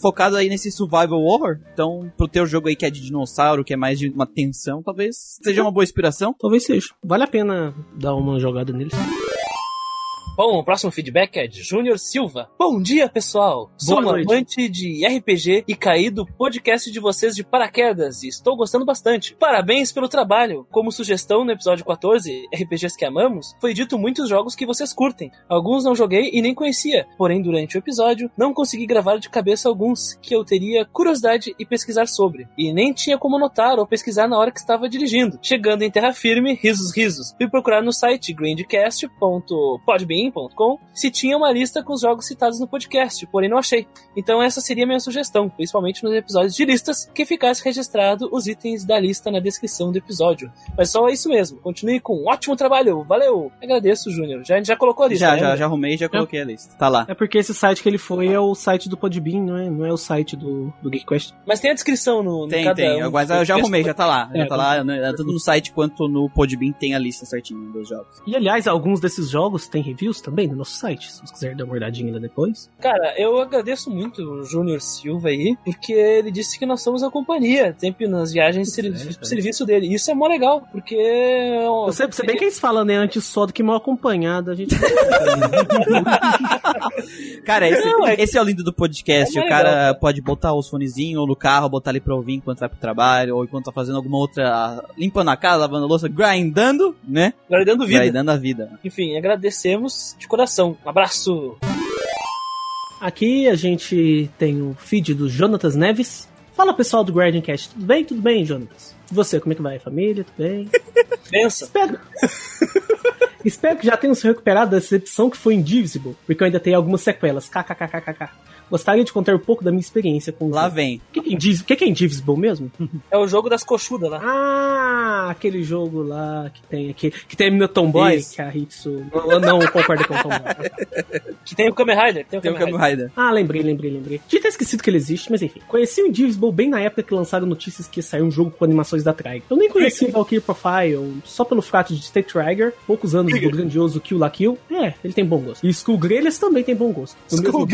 focados aí nesse survival horror. Então, pro teu jogo aí que é de dinossauro, que é mais de uma tensão, talvez seja uma boa inspiração. Talvez seja. Vale a pena dar uma jogada neles. Bom, o próximo feedback é de Júnior Silva. Bom dia, pessoal. Sou Boa um noite. amante de RPG e caí do podcast de vocês de paraquedas e estou gostando bastante. Parabéns pelo trabalho. Como sugestão no episódio 14, RPGs que amamos, foi dito muitos jogos que vocês curtem. Alguns não joguei e nem conhecia, porém durante o episódio não consegui gravar de cabeça alguns que eu teria curiosidade e pesquisar sobre. E nem tinha como anotar ou pesquisar na hora que estava dirigindo. Chegando em terra firme, risos risos. Fui procurar no site grandcast.podbean.com se tinha uma lista com os jogos citados no podcast, porém não achei. Então essa seria a minha sugestão, principalmente nos episódios de listas, que ficasse registrado os itens da lista na descrição do episódio. Mas só é isso mesmo. Continue com um ótimo trabalho. Valeu! Agradeço, Júnior. Já, já colocou a lista, Já, né? já, já arrumei, já coloquei a lista. Tá lá. É porque esse site que ele foi é o site do Podbean, não é, não é o site do, do GeekQuest. Mas tem a descrição no, no Tem, cada tem. um Mas eu já arrumei, já tá lá. Já É, tá lá, né, tanto no site quanto no Podbean tem a lista certinha dos jogos. E aliás, alguns desses jogos têm reviews também no nosso site, se você quiser dar uma olhadinha lá depois. Cara, eu agradeço muito o Júnior Silva aí, porque ele disse que nós somos a companhia, sempre nas viagens é, é. serviço dele. Isso é mó legal, porque. Você, você bem que eles falam, né? Antes só do que mal acompanhado, a gente. (laughs) Cara, esse, Não, é- esse é o lindo do podcast. É o cara pode botar os fonezinhos no carro, botar ali pra ouvir enquanto vai pro trabalho, ou enquanto tá fazendo alguma outra. limpando a casa, lavando a louça, grindando, né? Agora dando vida. Grindando a vida. Enfim, agradecemos de coração. Um abraço. Aqui a gente tem o feed do Jonatas Neves. Fala pessoal do Guardian Cast, tudo bem? Tudo bem, Jonatas? E você, como é que vai? Família, tudo bem? (laughs) Pensa. Espero. (laughs) Espero que já tenham se recuperado da decepção que foi Indivisible, porque eu ainda tenho algumas sequelas. KKKKK. Gostaria de contar um pouco da minha experiência com o Lá jogo. vem. O que, que, é Indivis- que é Indivisible mesmo? (laughs) É o jogo das coxudas lá. Ah, aquele jogo lá que tem aquele, que tem a mina Tomboy, Isso. que a Hitsu não, não concorda com o Tomboy. (laughs) Que tem o Kamen Rider. Tem o Tem o Kamen Rider. Rider. Ah, lembrei, lembrei, lembrei. Tinha até esquecido que ele existe, mas enfim. Conheci o Indivisible bem na época que lançaram notícias que ia sair um jogo com animações da Trigger. Eu nem conhecia o Valkyrie Profile, só pelo fato de State Trigger, poucos anos do grandioso Kill la Kill. É, ele tem bom gosto. E Skull Grelhas também tem bom gosto. No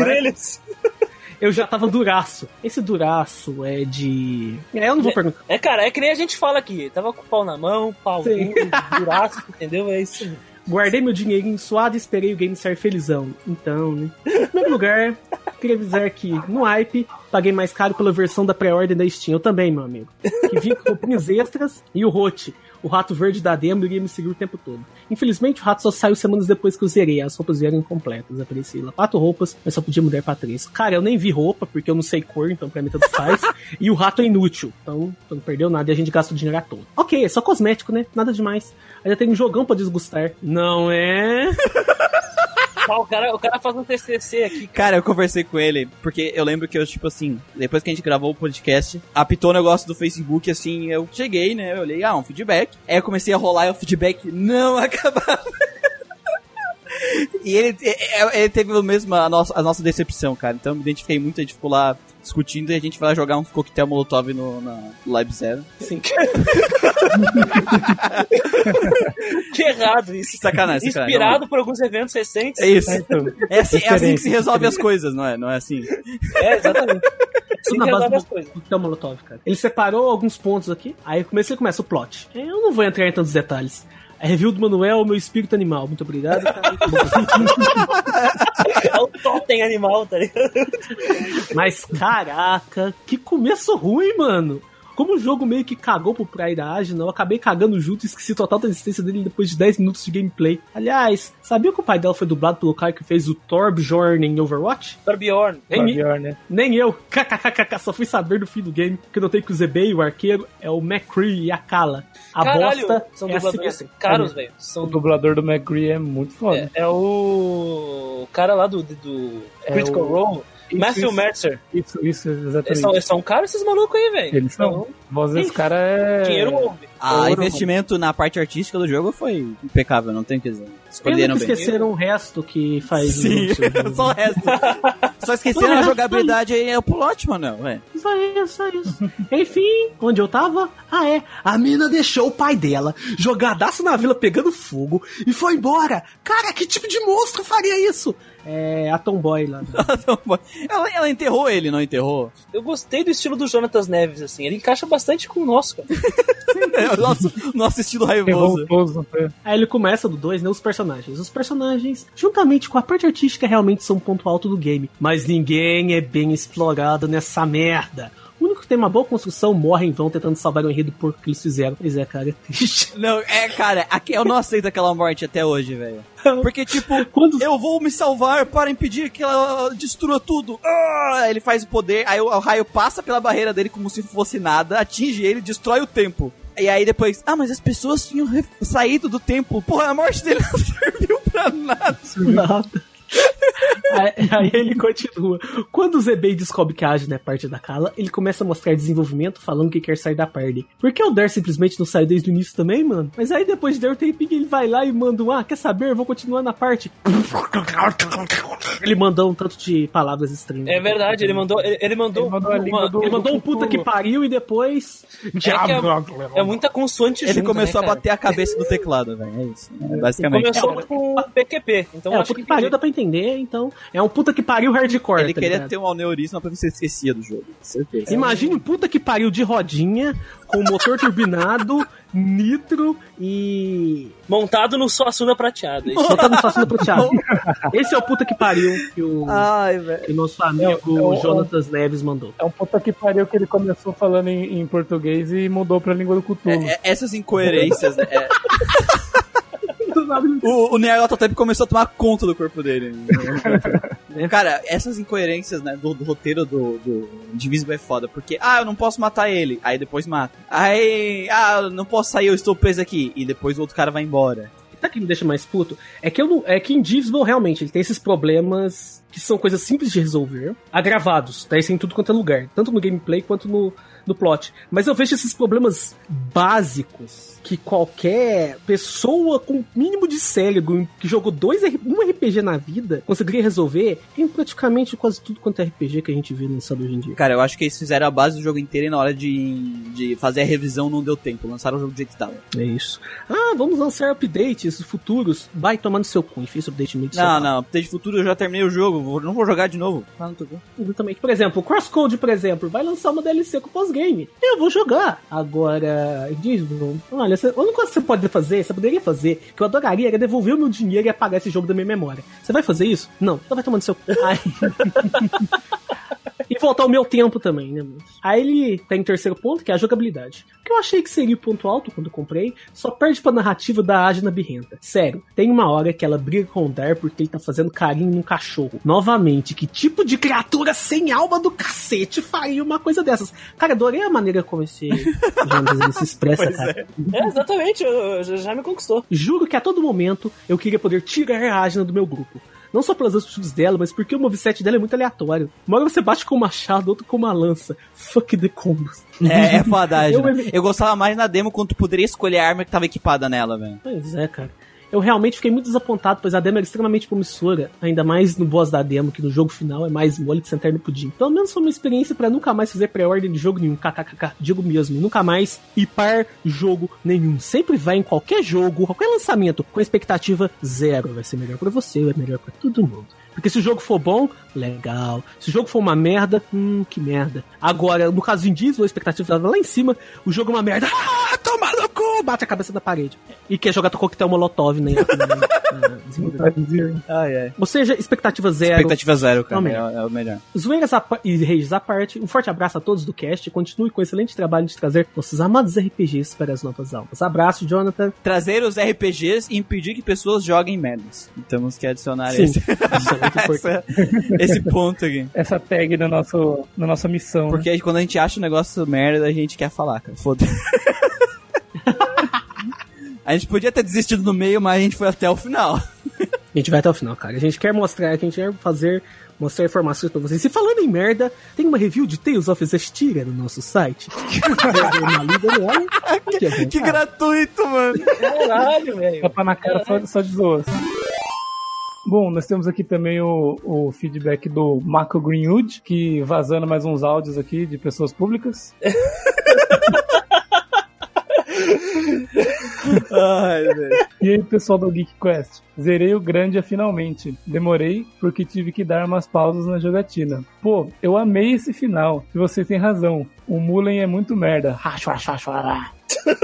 Eu já tava duraço. Esse duraço é de. É, eu não vou perguntar. É, cara, é que nem a gente fala aqui. Tava com o pau na mão, pau duro, (laughs) buraco, entendeu? É isso. Guardei meu dinheirinho suado e esperei o game sair felizão. Então, né? Em primeiro lugar, queria avisar que no hype, paguei mais caro pela versão da pré-ordem da Steam. Eu também, meu amigo. Que vinha com roupinhas extras e o Rote. O rato verde da demo iria me seguir o tempo todo. Infelizmente, o rato só saiu semanas depois que eu zerei. As roupas vieram incompletas. Apareci lá quatro roupas, mas só podia mudar pra três. Cara, eu nem vi roupa, porque eu não sei cor, então pra mim tanto faz. (laughs) e o rato é inútil. Então, não perdeu nada e a gente gasta o dinheiro à toa. Ok, é só cosmético, né? Nada demais. Ainda tem um jogão pra desgustar. Não é? (laughs) O, cara, o cara faz um TCC aqui. Cara, eu conversei com ele, porque eu lembro que eu, tipo assim, depois que a gente gravou o podcast, apitou o negócio do Facebook, assim, eu cheguei, né, eu olhei, ah, um feedback. Aí eu comecei a rolar e o feedback não (laughs) acabava. E ele, é- ele teve o mesmo, a nossa, a nossa decepção, cara. Então eu me identifiquei muito, a gente ficou lá discutindo e a gente vai jogar um coquetel molotov no, na Live Zero. Sim. (laughs) Que errado isso. Sacanagem, sacanagem. Inspirado por alguns eventos recentes. É isso. É, então, É assim, é assim que se resolve as coisas, não é? Não é assim. É, exatamente. Assim na que base do coquetel Molotov, cara. Ele separou alguns pontos aqui, aí comecei começa o plot. Eu não vou entrar em tantos detalhes. A review do Manuel, meu espírito animal. Muito obrigado, cara. (laughs) É o totem animal, tá ligado? Mas caraca, que começo ruim, mano. Como o jogo meio que cagou pro Pride Agina, eu acabei cagando junto e esqueci total da existência dele depois de 10 minutos de gameplay. Aliás, sabia que o pai dela foi dublado pelo cara que fez o Torbjorn em Overwatch? Torbjorn. Nem, pior, né? nem eu. KKKK, só fui saber no fim do game que eu notei que o Zebei, o arqueiro, é o McCree e a Kala. A Caralho, bosta são é dubladores caros, velho. O São dublador do McGree é muito foda. É, é o cara lá do, do É Critical o- Role, Isso, Matthew isso, Mercer. Isso, isso, Eles exatamente. são, eles são caros esses malucos aí, velho. Eles são. Então, voz desse cara é. Dinheiro ouve. Ah, Ouro, investimento na parte artística do jogo foi impecável, não tem o que dizer. Escolheram que bem. esqueceram o resto que faz. Sim, o- (laughs) só o resto. Só esqueceram a jogabilidade aí, é o plot, mano. Ué. Só isso, só isso. Enfim, onde eu tava? Ah, é. A mina deixou o pai dela jogadaço na vila pegando fogo e foi embora. Cara, que tipo de monstro faria isso? É a Tomboy lá. (laughs) ela, ela enterrou ele, não enterrou? Eu gostei do estilo do Jonatas Neves, assim. Ele encaixa bastante com o nosso, cara. (laughs) É o nosso, nosso estilo raivoso. Revoltoso. é. Aí ele começa do 2, né? Os personagens. Os personagens, juntamente com a parte artística, realmente são um ponto alto do game. Mas ninguém é bem explorado nessa merda. O único que tem uma boa construção morre em vão tentando salvar o enredo por que eles fizeram. Pois é, cara, é triste. (laughs) Não, é, cara, aqui, eu não aceito aquela morte até hoje, velho. Porque, tipo, (laughs) Quando eu vou me salvar para impedir que ela destrua tudo. Ah, ele faz o poder, aí o, o raio passa pela barreira dele como se fosse nada, atinge ele, destrói o tempo. E aí depois, ah, mas as pessoas tinham saído do templo. Porra, a morte dele (laughs) não serviu pra nada. Nada. Aí, aí ele continua. Quando o Zebei descobre que a Agnes é parte da Kala, ele começa a mostrar desenvolvimento falando que quer sair da party. Por que o Der simplesmente não saiu desde o início também, mano? Mas aí depois de der um tempinho, ele vai lá e manda um, ah, quer saber? Eu vou continuar na parte. Ele mandou um tanto de palavras estranhas. É verdade, ele mandou. Ele, ele mandou. Ele mandou uma- do- Ele mandou um puta que pariu e depois. que é, é muita consoante Ele junto, começou né, a cara? bater a cabeça do teclado, velho. É isso. É, basicamente. Começou com o PQP. Então É, o acho que pariu dá pra entender, então. É um puta que pariu hardcore. Ele tá queria ligado? ter um aneurisma pra ele esquecia do jogo. Certeza. Imagine um puta que pariu de rodinha, com motor (laughs) turbinado, nitro e. montado no Suassuna prateado. é isso. Só tá no Sassuna Prateado. Esse é o puta que pariu que o, Ai, que o nosso amigo É o- é o- Jonatas Neves mandou. É um puta que pariu que ele começou falando em, em português e mudou pra língua do Cthulhu. É, é, essas incoerências, né? (laughs) o, o Nyarlathotep começou a tomar conta do corpo dele. (laughs) Cara, essas incoerências, né, do, do roteiro do, do Divisible é foda, porque, ah, eu não posso matar ele, aí depois mata. Aí, ah, eu não posso sair, eu estou preso aqui, e depois o outro cara vai embora. O que me deixa mais puto? É que eu não, é que Indivisible realmente ele tem esses problemas que são coisas simples de resolver, agravados, tá? Isso em tudo quanto é lugar, tanto no gameplay quanto no, no plot. Mas eu vejo esses problemas básicos que qualquer pessoa com mínimo de cérebro que jogou dois, um RPG na vida conseguiria resolver em praticamente quase tudo quanto é RPG que a gente vê lançado hoje em dia. Cara, eu acho que eles fizeram a base do jogo inteiro e na hora de, de fazer a revisão não deu tempo, lançaram o jogo do jeito que. É isso. Ah, vamos lançar updates futuros. Vai tomar no seu cu, esse update do seu Não, não, update futuro eu já terminei o jogo, não vou jogar de novo. Ah, não tô vendo. Exatamente. Por exemplo, o Crosscode, por exemplo, vai lançar uma DLC com pós-game. Eu vou jogar. Agora, diz, olha, você- a única coisa que você pode fazer, você poderia fazer, que eu adoraria, era devolver o meu dinheiro e apagar esse jogo da minha memória. Você vai fazer isso? Não. Então vai tomando seu. Ai. (laughs) (laughs) E voltar o meu tempo também, né? mano? Aí ele tem o terceiro ponto, que é a jogabilidade. O que eu achei que seria o ponto alto quando comprei, só perde pra narrativa da Agna Birrenta. Sério, tem uma hora que ela briga com o Dar porque ele tá fazendo carinho num cachorro. Novamente, que tipo de criatura sem alma do cacete faria uma coisa dessas? Cara, adorei a maneira como esse se expressa, cara. É, exatamente, eu- eu- já, já me conquistou. Juro que a todo momento eu queria poder tirar a Agna do meu grupo. Não só pelas atitudes dela, mas porque o moveset dela é muito aleatório. Uma hora você bate com um machado, outro com uma lança. Fuck the combos. É, é foda, (laughs) Eu- eu, eu gostava mais na demo quando tu poderia escolher a arma que tava equipada nela, velho. Pois é, cara. Eu realmente fiquei muito desapontado, pois a demo era extremamente promissora, ainda mais no boss da demo, que no jogo final é mais mole que sentar no pudim. Pelo menos foi uma experiência para nunca mais fazer pré-ordem de jogo nenhum, kkkk, digo mesmo, nunca mais ipar jogo nenhum. Sempre vai em qualquer jogo, qualquer lançamento, com expectativa zero. Vai ser melhor para você, é melhor para todo mundo. Porque se o jogo for bom, legal. Se o jogo for uma merda, hum, que merda. Agora, no caso do Indígena, a expectativa estava lá em cima, o jogo é uma merda. (laughs) Ah, toma Bate a cabeça da parede. E quer jogar coquetel molotov, né? (laughs) Ai, ai. Ou seja, expectativa zero. Expectativa zero, cara. Também. É, é o melhor. Zoeiras e reis à parte, um forte abraço a todos do cast. Continue com o excelente trabalho de trazer nossos amados RPGs para as novas almas. Abraço, Jonathan. Trazer os RPGs e impedir que pessoas joguem merdas. Temos que adicionar Sim, esse, (laughs) é essa- esse ponto aqui. Essa tag na, nosso, na nossa missão. né? Porque aí, quando a gente acha um negócio merda, a gente quer falar, cara. Foda-se. (laughs) A gente podia ter desistido no meio, mas a gente foi até o final. A gente vai até o final, cara. A gente quer mostrar, a gente quer fazer, mostrar informações pra vocês. E falando em merda, tem uma review de Tales of Zestiria no nosso site. (laughs) Que é bom, Que cara. gratuito, mano. Caralho, velho. Tapa na cara só, só de zoas. Bom, nós temos aqui também o, o feedback do Marco Greenwood, que vazando mais uns áudios aqui de pessoas públicas. (laughs) Ai, velho. E aí, pessoal do Geek Quest? Zerei o Grandia finalmente. Demorei porque tive que dar umas pausas na jogatina. Pô, eu amei esse final. E vocês têm razão. O Mullen é muito merda. Racho, racho, racho, racho.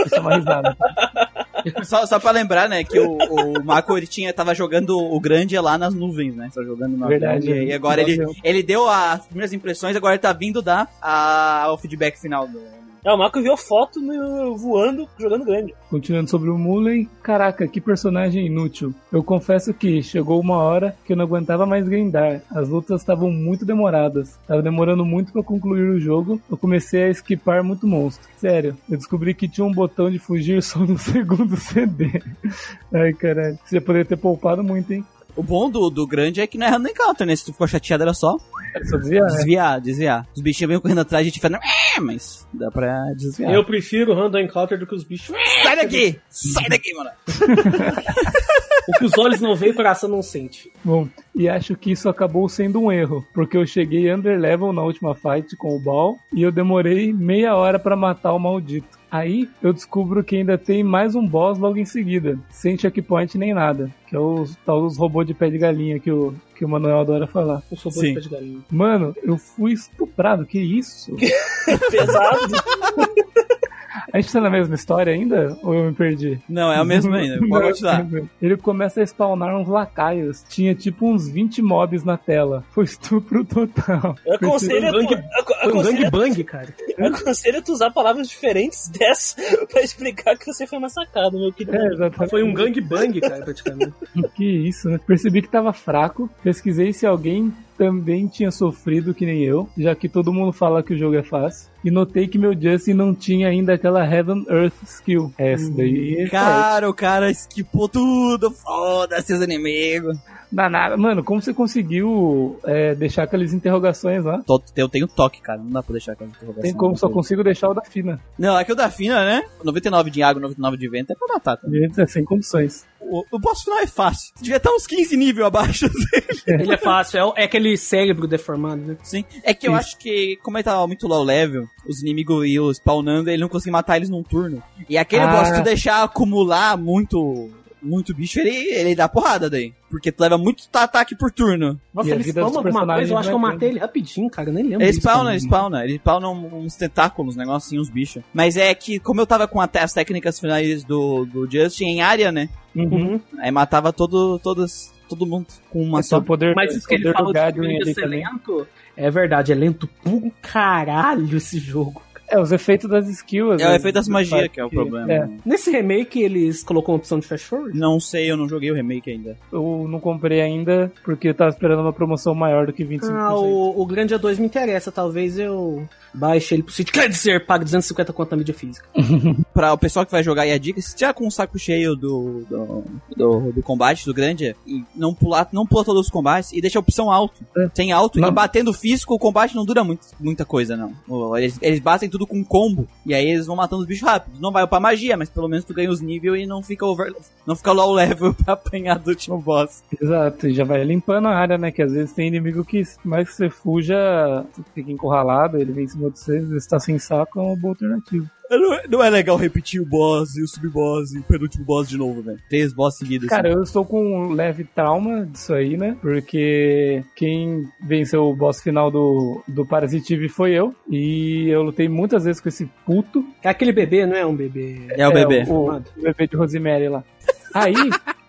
Isso é uma risada. (laughs) Só, só pra lembrar, né, que o, o Mako, ele tinha, tava jogando o grande lá nas nuvens, né? Só jogando na Verdade, nuvem. E agora ele, ele deu as primeiras impressões, agora ele tá vindo dar a, o feedback final do. É, o Marco viu foto no- voando, jogando grande. Continuando sobre o Mullen, caraca, que personagem inútil. Eu confesso que chegou uma hora que eu não aguentava mais grindar. As lutas estavam muito demoradas. Tava demorando muito pra concluir o jogo. Eu comecei a esquipar muito monstro. Sério, eu descobri que tinha um botão de fugir (laughs) só no segundo (laughs) CD. Ai, caralho. Você poderia ter poupado muito, hein? O bom do, do grande é que não é random encounter, né? Se tu ficou chateado, era só Era só desviar, né? desviar, desviar. Os bichinhos vêm correndo atrás, a gente fala, é, mas dá pra desviar. Eu prefiro Random Encounter do que os bichos. Sai daqui! Sai daqui, mano! (laughs) O que os olhos não veem, o coração não sente. Bom, e acho que isso acabou sendo um erro, porque eu cheguei under level na última fight com o Ball e eu demorei meia hora pra matar o maldito. Aí eu descubro que ainda tem mais um boss logo em seguida, sem checkpoint nem nada, que é os tal dos robôs de pé de galinha que o, que o Manuel adora falar. O robô Sim. de pé de galinha. Mano, eu fui estuprado, que isso? (laughs) (laughs) Pesado. A gente tá na mesma história ainda? Ou eu me perdi? Não, é o mesmo (laughs) ainda. Pode continuar. Ele começa a spawnar uns lacaios. Tinha tipo uns 20 mobs na tela. Foi estupro total. Eu aconselho, a tu, Foi um Foi um gangbang, cara. (laughs) eu aconselho a tu usar palavras diferentes (laughs) dessa pra explicar que você foi massacrado, meu querido. É, exatamente. Foi um gangbang, cara, praticamente. Que isso, né? Percebi que tava fraco. Pesquisei se alguém também tinha sofrido que nem eu, já que todo mundo fala que o jogo é fácil. E notei que meu Justin não tinha ainda aquela Heaven Earth skill. Essa daí é. Cara, o cara esquipou tudo. Foda-se os inimigos. Danada. Mano, como você conseguiu é, deixar aquelas interrogações lá? Tô- Eu tenho toque, cara. Não dá pra deixar aquela interrogação. Tem como, só consigo deixar o da Fina. Não, é que o da Fina, né? 99 de água, 99 de vento é pra matar. Tá? Gente, é sem condições. O, o boss final é fácil. Devia estar uns 15 níveis abaixo. (laughs) Ele é fácil, é, é aquele cérebro deformado, né? Sim. É que eu Isso. acho que, como ele tava muito low level, os inimigos iam spawnando, ele não conseguia matar eles num turno. E aquele Ah. boss, tu deixar acumular muito, muito bicho, ele, ele dá porrada daí. Porque tu leva muito ataque por turno. Nossa, ele spawna alguma coisa, eu acho que eu é matei ele rapidinho, cara, eu nem lembro Ele spawna, ele spawna. Ele spawna uns tentáculos, negócio assim, uns bichos. Mas é que, como eu tava com até as técnicas finais do, do Justin em área, né? Uhum. Aí matava todo, todos, todo mundo com uma é só. o poder, Mas isso que ele falou do de ser lento, é verdade, é lento pra um caralho esse jogo. É, os efeitos das skills. É o né, efeito das magias que é o problema. É, Nesse remake, eles colocam a opção de fast forward? Não sei, eu não joguei o remake ainda. eu não comprei ainda porque eu tava esperando uma promoção maior do que 25%. Ah, o, o Grande A2 me interessa, talvez eu baixe ele pro sítio. Quer dizer, pague 250 conto na mídia física. (laughs) Pra o pessoal que vai jogar aí a dica, se tiver com um saco cheio do, do, do, do combate, do grande, e não pular, não pula todos os combates e deixa a opção alto. É. Tem alto Não. e batendo físico, o combate não dura muito, muita coisa, não. O- Eles, eles batem tudo com combo. E aí eles vão matando os bichos rápido. Não vai upar magia, mas pelo menos tu ganha os níveis e não fica over, não fica low (laughs) level pra apanhar do último boss. Exato, e já vai limpando a área, né? Que às vezes tem inimigo que, mais que você fuja, você fica encurralado, ele vem em cima de você, vezes tá sem saco, é uma boa alternativa. Não é, não é legal repetir o boss e o sub-boss e o penúltimo boss de novo, velho. Três boss seguidos. Cara, eu estou com um leve trauma disso aí, né? Porque quem venceu o boss final do, do Parasitive foi eu. E eu lutei muitas vezes com esse puto. É aquele bebê, não é um bebê? É o bebê. O, o bebê de Rosemary lá. Aí,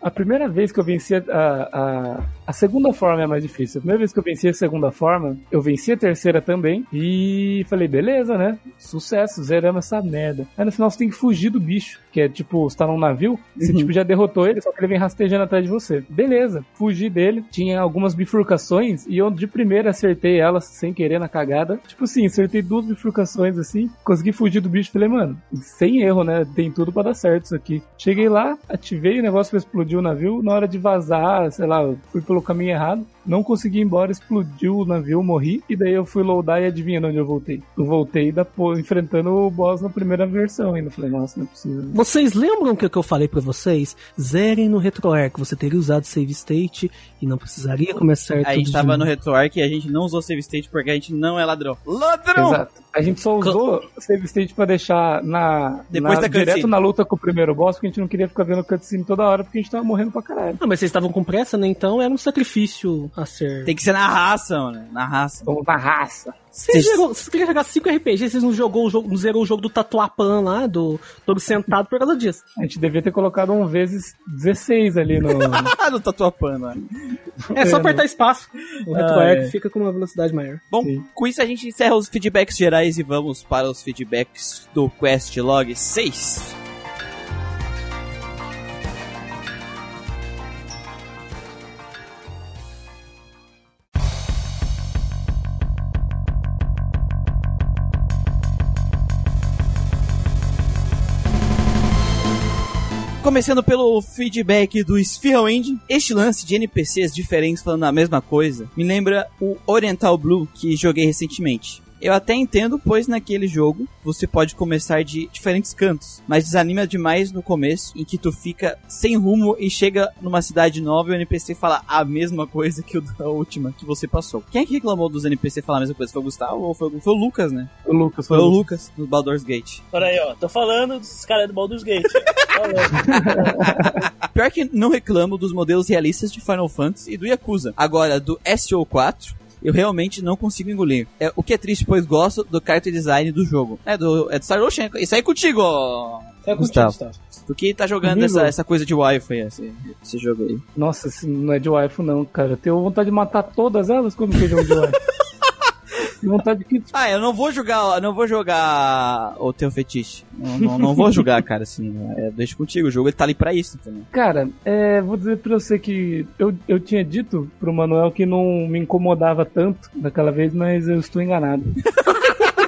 a primeira vez que eu venci a, a, a segunda forma é mais difícil. A primeira vez que eu venci a segunda forma, eu venci a terceira também. E falei, beleza, né? Sucesso, zeramos essa merda. Aí no final você tem que fugir do bicho. Que é tipo, você tá num navio, você Uhum. tipo, já derrotou ele, só que ele vem rastejando atrás de você. Beleza, fugi dele. Tinha algumas bifurcações e eu de primeira acertei elas sem querer na cagada. Tipo assim, acertei duas bifurcações assim, consegui fugir do bicho. Falei, mano, sem erro, né? Tem tudo pra dar certo isso aqui. Cheguei lá, ativei o negócio pra explodir o navio. Na hora de vazar, sei lá, fui pelo caminho errado. Não consegui ir embora, explodiu o navio, morri. E daí eu fui loadar e adivinha de onde eu voltei? Eu voltei da, pô, enfrentando o boss na primeira versão ainda. Falei, nossa, não é possível. Vocês lembram que, que eu falei pra vocês? Zerem no RetroArch, você teria usado save state e não precisaria começar A tudo gente de tava no RetroArch e a gente não usou save state porque a gente não é ladrão. Ladrão! Exato. A gente só usou save state pra deixar na, Depois na- direto na luta com o primeiro boss, porque a gente não queria ficar vendo cutscene toda hora, porque a gente tava morrendo pra caralho. Ah, mas vocês estavam com pressa, né? Então era um sacrifício a ser. Tem que ser na raça, mano. Na raça. Vamos na raça. Vocês, Vocês- jogou- vocês queriam jogar 5 RPG, vocês não jogou o jogo, não zerou o jogo do Tatuapan lá, do todo sentado por causa disso. A gente devia ter colocado um vezes 16 ali no. (laughs) Ah, do Tatuapã, mano. É só apertar espaço. O RetroArch é. fica com uma velocidade maior. Bom, Sim. com isso a gente encerra os feedbacks gerais e vamos para os feedbacks do Quest Log 6. Começando pelo feedback do Sphere Engine, este lance de NPCs diferentes falando a mesma coisa me lembra o Oriental Blue que joguei recentemente. Eu até entendo, pois naquele jogo você pode começar de diferentes cantos, mas desanima demais no começo, em que tu fica sem rumo e chega numa cidade nova e o NPC fala a mesma coisa que o da última que você passou. Quem é que reclamou dos NPC falar a mesma coisa? Foi o Gustavo ou foi, foi o Lucas, né? O Lucas Foi o Lucas, no Baldur's Gate. Olha aí, ó. Tô falando dos caras do Baldur's Gate. (laughs) Pior que não reclamo dos modelos realistas de Final Fantasy e do Yakuza. Agora, do SO4, eu realmente não consigo engolir. É, o que é triste, pois gosto do character design do jogo. É do, é do Star Ocean. Isso aí é contigo, ó. É Gustavo. contigo, Gustavo. Tu que tá jogando essa, essa coisa de Wi-Fi, esse, esse jogo aí. Nossa, não é de waifu, não, cara. Eu tenho vontade de matar todas elas como que é jogo de (laughs) waifu. Vontade que. Ah, eu não vou jogar, não vou jogar o teu fetiche. Não, não, não vou jogar, cara, assim. É, deixa contigo, o jogo ele tá ali pra isso também. Cara, é, vou dizer pra você que eu, eu tinha dito pro Manuel que não me incomodava tanto daquela vez, mas eu estou enganado. (laughs)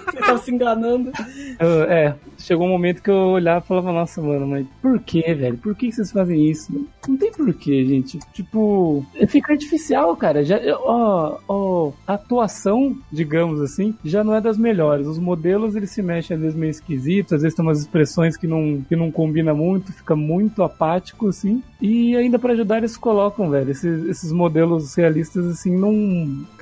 Você tava se enganando. Eu- é, chegou um momento que eu olhava e falava, nossa, mano, mas por que, velho? Por que vocês fazem isso? Não tem porquê, gente. Tipo, fica artificial, cara. Já, ó, ó, a atuação, digamos assim, já não é das melhores. Os modelos, eles se mexem às vezes meio esquisitos, às vezes tem umas expressões que não, que não combina muito, fica muito apático, assim. E ainda pra ajudar, eles colocam, velho, esses, esses modelos realistas, assim, não,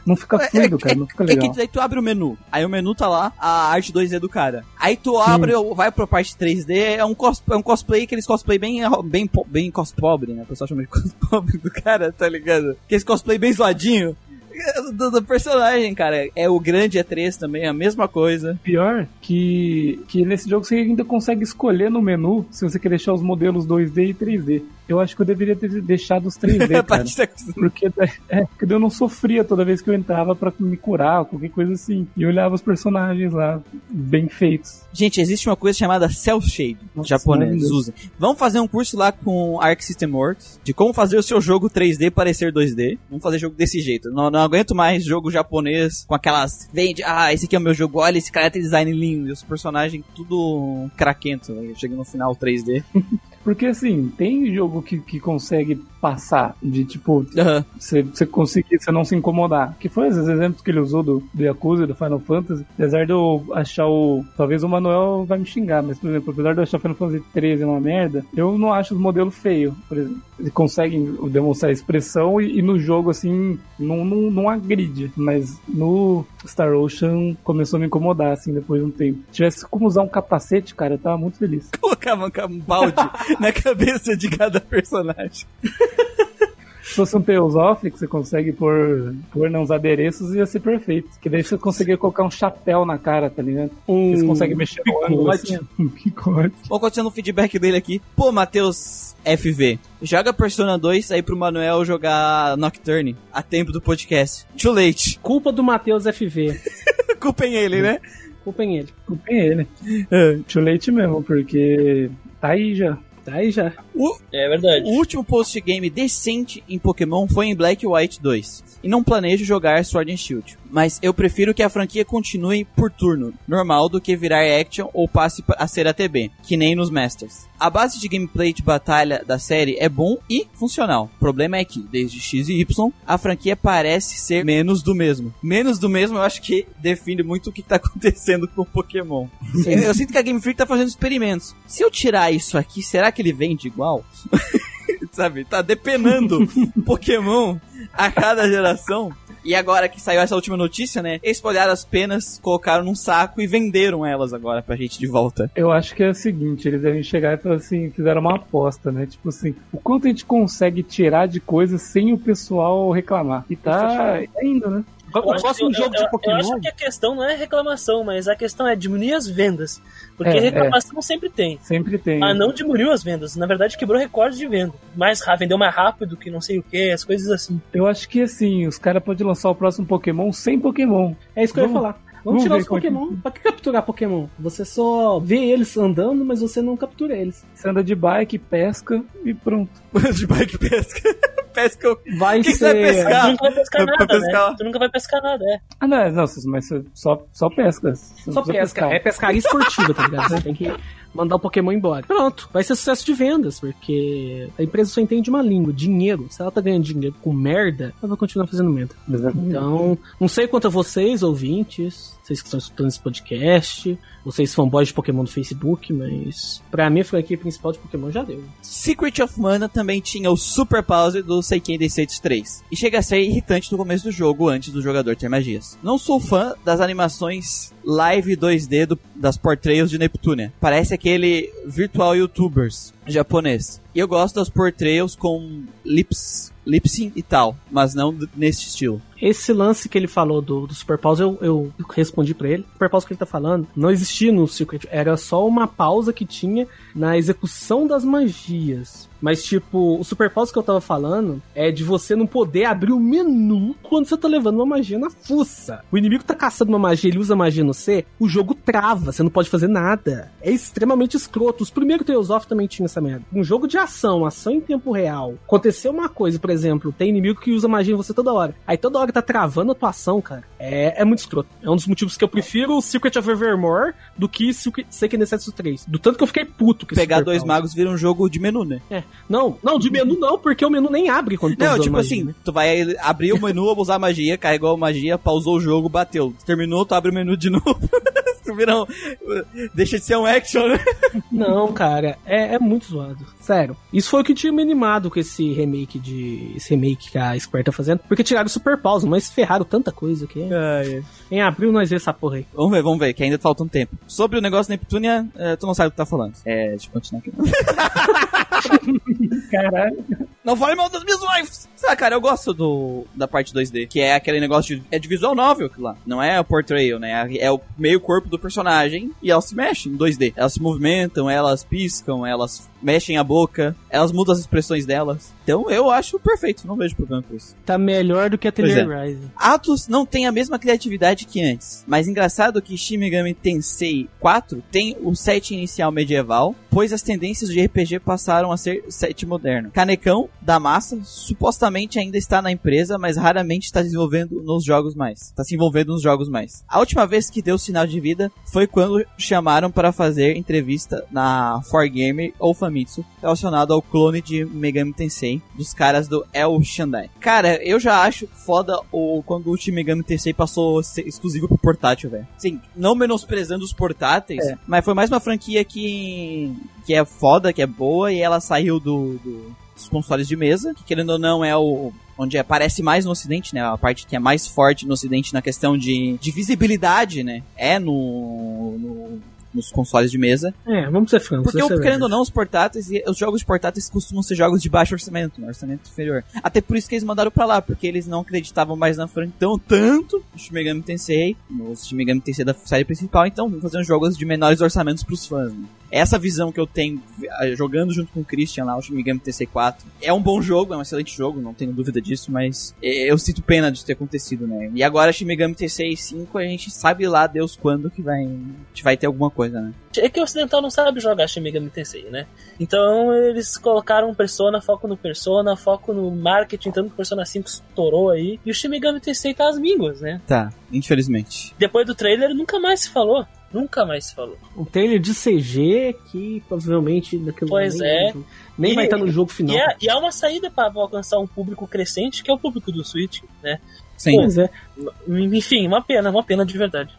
não fica fluido, cara, não fica É legal. que daí tu abre o menu. Aí o menu tá lá, a arte 2D do cara. Aí tu abre, vai pra parte 3D, é um, cos, é um cosplay, aqueles cosplay bem, bem, bem cos pobre, né? O pessoal chama de cos (laughs) pobre do cara, tá ligado? Aquele cosplay bem zoadinho. Do, do personagem, cara. É o grande E3 também, a mesma coisa. Pior que, que nesse jogo você ainda consegue escolher no menu se você quer deixar os modelos 2D e 3D. Eu acho que eu deveria ter deixado os 3D, A (laughs) cara. parte da- Porque, é, porque eu não sofria toda vez que eu entrava pra me curar, qualquer coisa assim. E eu olhava os personagens lá, bem feitos. Gente, existe uma coisa chamada Cell Shade, Nossa, japonês, usa. Vamos fazer um curso lá com Arc System Works de como fazer o seu jogo 3D parecer 2D. Vamos fazer jogo desse jeito. Não, não aguento mais jogo japonês com aquelas. Vende, ah, esse aqui é o meu jogo, olha esse cara tem design lindo. E os personagens tudo craquento. Chega no final 3D. (laughs) Porque assim, tem jogo que, que consegue passar, de tipo, você, você conseguir, você não se incomodar. Que foi esses exemplos que ele usou do, do Yakuza e do Final Fantasy. Apesar de eu achar o. Talvez o Manuel vai me xingar, mas, por exemplo, apesar de eu achar o Final Fantasy 13 uma merda, eu não acho os modelos feios, por exemplo. Eles conseguem demonstrar expressão e, e no jogo, assim, não, não, não agride. Mas no Star Ocean começou a me incomodar, assim, depois de um tempo. Se tivesse como usar um capacete, cara, eu tava muito feliz. Colocava um balde (laughs) na cabeça de cada personagem. Se fosse um of, que você consegue pôr, pôr nos adereços, ia ser perfeito. Que daí você conseguia colocar um chapéu na cara, tá ligado? Um Você consegue mexer no ângulo assim. (laughs) Um picote. Vou continuando o feedback dele aqui. Pô, Matheus FV, joga Persona 2 aí pro Manuel jogar Nocturne a tempo do podcast. Too late. Culpa do Matheus FV. (laughs) Culpem ele, né? Culpem ele. Culpem ele. Too late mesmo, porque tá aí já. Tá aí já. O, É verdade. o último post-game decente em Pokémon foi em Black White 2. E não planejo jogar Sword and Shield. Mas eu prefiro que a franquia continue por turno, normal, do que virar action ou passe a ser ATB, que nem nos Masters. A base de gameplay de batalha da série é bom e funcional. O problema é que, desde X e Y, a franquia parece ser menos do mesmo. Menos do mesmo eu acho que define muito o que tá (laughs) acontecendo com o Pokémon. Eu, eu sinto que a Game Freak tá fazendo experimentos. Se eu tirar isso aqui, será que ele vende igual? (laughs) Sabe, tá depenando (laughs) Pokémon a cada geração. E agora que saiu essa última notícia, né? Eles olharam as penas, colocaram num saco e venderam elas agora pra gente de volta. Eu acho que é o seguinte, eles devem chegar e falar assim, fizeram uma aposta, né? Tipo assim, o quanto a gente consegue tirar de coisas sem o pessoal reclamar. E tá indo, né? O próximo que- jogo eu- de Pokémon. Eu acho que a questão não é reclamação, mas a questão é diminuir as vendas. Porque É, reclamação sempre tem. Sempre tem. Mas não diminuiu as vendas. Na verdade, quebrou recorde de venda. Mais rápido, vendeu mais rápido que não sei o que, as coisas assim. Eu acho que assim, os caras podem lançar o próximo Pokémon sem Pokémon. É isso que eu ia Vamos- falar. Vamos vamos tirar ver os é que- Pokémon. Pra que capturar Pokémon? Você só vê eles andando, mas você não captura eles. Você anda de bike, pesca e pronto. (laughs) de bike pesca. (laughs) pesca. Vai Que que você vai ser. pescar? Tu nunca vai pescar nada, pescar. né? Tu nunca vai pescar nada, é. Ah, não, não, mas só, só pesca. Só pesca. pescar. É pescaria esportiva, tá ligado? Você tem que mandar o Pokémon embora. Pronto. Vai ser sucesso de vendas, porque a empresa só entende uma língua, dinheiro. Se ela tá ganhando dinheiro com merda, ela vai continuar fazendo merda. Exatamente. Então, não sei quanto a vocês, ouvintes, vocês que estão escutando esse podcast, vocês fanboys de Pokémon do Facebook, mas pra mim a franquia principal de Pokémon já deu. Secret of Mana também tinha o Super Pause do Seiken Densetsu 3. E chega a ser irritante no começo do jogo, antes do jogador ter magias. Não sou fã das animações live 2D do- das portrayals de Neptunia. Parece aquele virtual youtubers japonês. E eu gosto das portrayals com lips, lip sync e tal, mas não nesse estilo. Esse lance que ele falou do, do Super Pause, eu, eu respondi pra ele. O Super Pause que ele tá falando não existia no Secret, era só uma pausa que tinha na execução das magias. Mas, tipo, o Super Pause que eu tava falando é de você não poder abrir o menu quando você tá levando uma magia na fuça. O inimigo tá caçando uma magia, ele usa magia no C, o jogo trava, você não pode fazer nada. É extremamente escroto. Os primeiros Tales of também tinham essa merda. Um jogo de ação, ação em tempo real. Aconteceu uma coisa, por exemplo, tem inimigo que usa magia em você toda hora. Aí toda hora tá travando a tua ação, cara. É, é muito escroto. É um dos motivos que eu prefiro o Secret of Evermore do que Secret- Densetsu 3. Do tanto que eu fiquei puto esse Pegar dois magos vira um jogo de menu, né? É. Não, não, de menu não, porque o menu nem abre quando tu Não, usando tipo magia, assim, né? tu vai abrir o menu, (laughs) usar magia, carregou a magia, pausou o jogo, bateu. Terminou, tu abre o menu de novo. (laughs) tu vira um... Deixa de ser um action, né? Não, cara, é, é muito zoado. Sério. Isso foi o que tinha me animado com esse remake de. Esse remake que a Square tá fazendo. Porque tiraram o Super Pause, mas ferraram tanta coisa que. Em abril nós vemos essa porra aí. Vamos ver, vamos ver, que ainda falta um tempo. Sobre o negócio da Neptunia, eh, tu não sabe o que tá falando. É, deixa eu continuar aqui. (laughs) (laughs) Caralho. Não fale mal das minhas wives! Sabe, cara, eu gosto do, da parte 2D, que é aquele negócio de, é de visual novel aquilo lá. Não é o portrayal, né? É o meio corpo do personagem e elas se mexem em 2D. Elas se movimentam, elas piscam, elas mexem a boca, elas mudam as expressões delas. Então eu acho perfeito, não vejo problema com isso. Tá melhor do que a Atelier é. Rising. Atos não tem a mesma criatividade que antes, mas engraçado que Shin Megami Tensei 4 tem o set inicial medieval, pois as tendências de RPG passaram a ser set moderno. Canecão, da massa, supostamente ainda está na empresa, mas raramente está desenvolvendo nos jogos mais. Está se envolvendo nos jogos mais. A última vez que deu sinal de vida foi quando chamaram para fazer entrevista na 4Gamer ou Famitsu relacionado ao clone de Megami Tensei Dos caras do El Shandai. Cara, eu já acho foda o, quando o Shin Megami Tensei passou exclusivo pro portátil, velho. Sim, não menosprezando os portáteis, É. mas foi mais uma franquia que, que é foda, que é boa, e ela saiu do, do- dos consoles de mesa, que querendo ou não é o onde aparece mais no ocidente, né? A parte que é mais forte no ocidente na questão de, de visibilidade, né? É no, no- nos consoles de mesa. É, vamos ser francos. Porque, a querendo ou não, os portáteis, e os jogos portáteis costumam ser jogos de baixo orçamento, né? orçamento inferior. Até por isso que eles mandaram pra lá, porque eles não acreditavam mais na franquia tão tanto no Shin Megami Tensei, no Shin Megami Tensei da série principal, então vamos fazer uns jogos de menores orçamentos pros fãs, né? Essa visão que eu tenho eh, jogando junto com o Christian lá, o Shin Megami Tensei 4, é um bom jogo, é um excelente jogo, não tenho dúvida disso, mas eh, eu sinto pena de ter acontecido, né? E agora Shin Megami Tensei 5, a gente sabe lá Deus quando que vai, vai ter alguma coisa, né? É que o ocidental não sabe jogar Shin Megami Tensei, né? Então eles colocaram Persona, foco no Persona, foco no marketing, tanto que o Persona 5 estourou aí. E o Shin Megami Tensei tá às mínguas, né? Tá, infelizmente. Depois do trailer nunca mais se falou. Nunca mais se falou. Um trailer de CG que provavelmente daquele Pois nem, é. nem E- vai estar no jogo final. E é, e é uma saída para alcançar um público crescente, que é o público do Switch, né? Sim. Pois é. Enfim, uma pena, uma pena de verdade.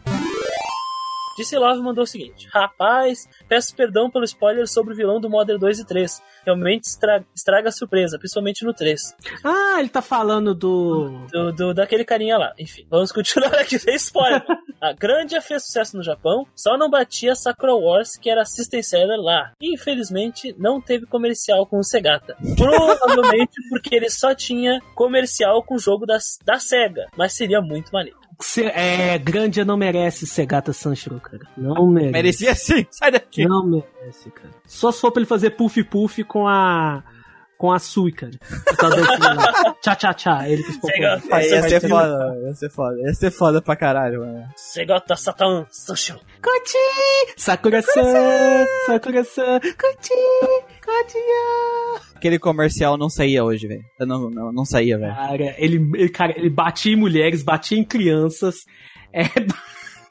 Disse Love mandou o seguinte: Rapaz, peço perdão pelo spoiler sobre o vilão do Modern 2 e 3. Realmente estra- estraga a surpresa, principalmente no 3. Ah, ele tá falando do. Do, do- daquele carinha lá. Enfim, vamos continuar aqui sem spoiler. (laughs) A Grandia fez sucesso no Japão, só não batia Sakura Wars, que era System Seller lá. E, infelizmente, não teve comercial com o Segata. Provavelmente porque ele só tinha comercial com o jogo da, da SEGA, mas seria muito maneiro. Se- é, Grandia não merece Segata Sanshiro, cara. Não merece. Merecia sim, sai daqui. Não merece, cara. Só se for pra ele fazer puff puff com a. Com a Sui, cara. Tá lá. Tchá, tchá, tchá. Ele. Segata, É, ia vai ser foda, ia ser foda, ia ser foda pra caralho, mano. Segata Satan Sanshiro. Kochi! Sakura-san! Sakura-san! Kochi! Kochi! Aquele comercial não saía hoje, velho. Não, não, não saía, velho. Cara, ele, ele, cara, ele batia em mulheres, batia em crianças. É,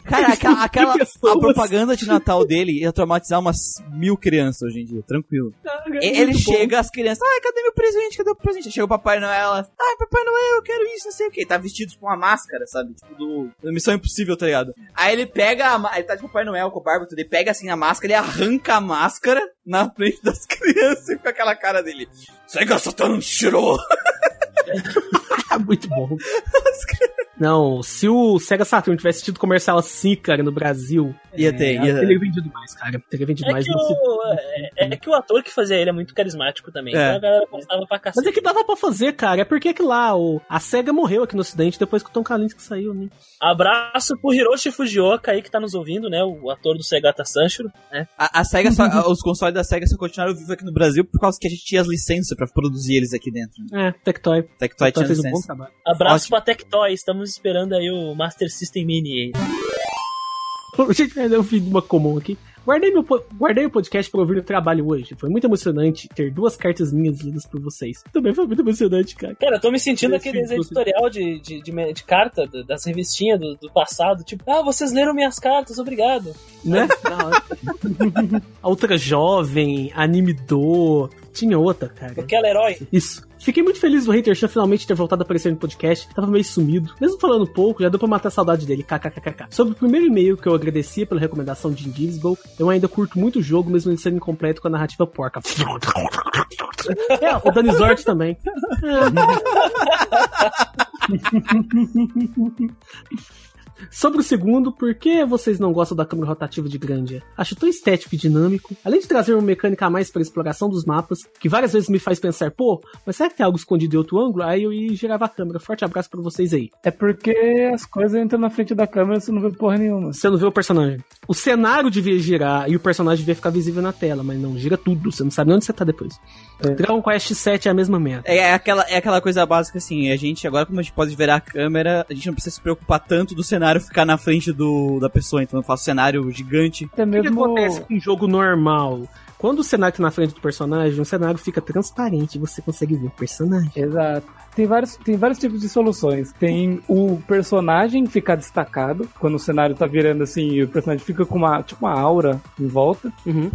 Cara, aquela, aquela a propaganda de Natal dele ia traumatizar umas mil crianças hoje em dia, tranquilo. cara, E- é Ele bom. chega, as crianças, ai, cadê meu presente? Cadê o presente? Aí Chega o Papai Noel, ai, Papai Noel, eu quero isso, não sei o que. Tá vestido com uma máscara, sabe? Tipo do, do Missão Impossível, tá ligado? Aí ele pega, a, ele tá de Papai Noel com o barba, tudo, ele pega assim a máscara, ele arranca a máscara na frente das (laughs) crianças e fica aquela cara dele. Sega Satan Shiro! muito bom. Não, se o Sega Saturn tivesse tido comercial assim, cara, no Brasil, Ia ter, é, ia- teria vendido mais, cara. Teria vendido É mais. que, o, é, é que o ator que fazia ele é muito carismático também. É. Então a galera gostava pra Mas cacete. é que dava pra fazer, cara. É porque que lá, o, a SEGA morreu aqui no ocidente depois que o Tom Kalinske saiu, né? Abraço pro Hiroshi Fujioka aí que tá nos ouvindo, né? O ator do Segata Sanshiro, né? A, a SEGA só, a- os consoles da SEGA só continuaram vivos aqui no Brasil por causa que a gente tinha as licenças pra produzir eles aqui dentro. É, Tectoy. Tectoy Tectoy tinha fez um bom licença. trabalho. Abraço Ótimo. pra Tectoy, estamos esperando aí o Master System Mini aí. (laughs) Gente, eu vi uma comum aqui. Guardei, meu, guardei o podcast pra ouvir no trabalho hoje. Foi muito emocionante ter duas cartas minhas lidas por vocês. Também foi muito emocionante, cara. Cara, eu tô me sentindo Eu aqueles sinto- editorial de, de, de, de carta do- das revistinhas do, do passado. Tipo, ah, vocês leram minhas cartas, obrigado. Né? (laughs) (laughs) a outra jovem, anime do. Tinha outra, cara. Aquela herói. Isso. Fiquei muito feliz do Hater Chan finalmente ter voltado a aparecer no podcast. Tava meio sumido. Mesmo falando pouco, já deu pra matar a saudade dele. KKKK. Sobre o primeiro e-mail que eu agradecia pela recomendação de Invisible, eu ainda curto muito o jogo, mesmo ele sendo incompleto com a narrativa porca. (laughs) É, o Dani Zort também. (laughs) (laughs) Sobre o segundo, por que vocês não gostam da câmera rotativa de Grandia? Acho tão estético e dinâmico, além de trazer uma mecânica a mais para a exploração dos mapas, que várias vezes me faz pensar, pô, mas será que tem algo escondido em outro ângulo? Aí eu ia girava a câmera. Forte abraço pra vocês aí. É porque as coisas entram na frente da câmera e você não vê porra nenhuma. Você não vê o personagem. O cenário devia girar e o personagem devia ficar visível na tela, mas não, gira tudo. Você não sabe nem onde você tá depois. É. Dragon Quest 7 é a mesma merda. É aquela, é aquela coisa básica assim, a gente, agora como a gente pode virar a câmera, a gente não precisa se preocupar tanto do cenário ficar na frente do, da pessoa, então eu faço cenário gigante. Até O que, que mesmo. acontece com um jogo normal? Quando o cenário tá na frente do personagem, o cenário fica transparente e você consegue ver o personagem. Exato. Tem vários, tem vários tipos de soluções. Tem o personagem ficar destacado, quando o cenário tá virando assim, e o personagem fica com uma, tipo, uma aura em volta. Uhum.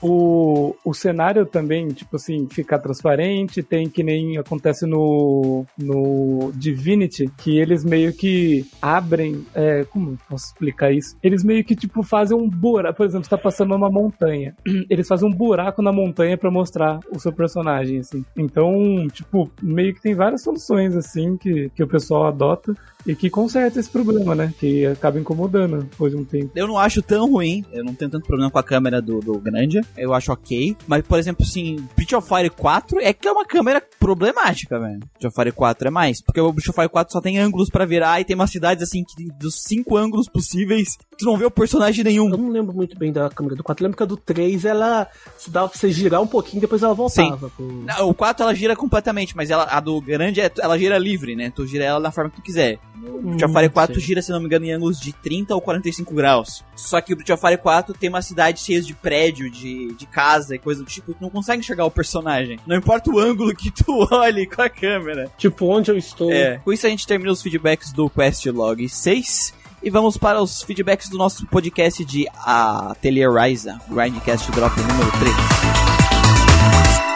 O, o cenário também, tipo assim, ficar transparente. Tem que nem acontece no, no Divinity, que eles meio que abrem. É, como posso explicar isso? Eles meio que, tipo, fazem um buraco. Por exemplo, você tá passando numa montanha. Eles fazem um buraco na montanha pra mostrar o seu personagem, assim. Então, tipo, meio que tem várias soluções, assim, que, que o pessoal adota e que conserta esse problema, né? Que acaba incomodando depois de um tempo. Eu não acho tão ruim, eu não tenho tanto problema com a câmera do, do Grande, eu acho ok. Mas, por exemplo, assim, Breath of Fire 4 é que é uma câmera problemática, velho. Breath of Fire 4 é mais, porque o Breath of Fire 4 só tem ângulos pra virar e tem umas cidades, assim, que dos cinco ângulos possíveis, tu não vê o personagem nenhum. Eu não lembro muito bem da câmera do 4. Eu lembro que a do 3, ela se dava pra você girar um pouquinho depois ela voltava. Pro... Não, o 4 ela gira completamente, mas ela, a do Grande, é- ela gira livre, né? Tu gira ela da forma que tu quiser. O Fire 4 sei. gira, se não me engano, em ângulos de 30 ou 45 graus. Só que o Fire 4 tem uma cidade cheia de prédio, de, de casa e coisa do tipo, tu não consegue enxergar o personagem. Não importa o ângulo que tu (laughs) olhe com a câmera. Tipo, onde eu estou. É. Com isso a gente termina os feedbacks do Quest Log 6. E vamos para os feedbacks do nosso podcast de Atelier Ryza, Grindcast Drop número 3.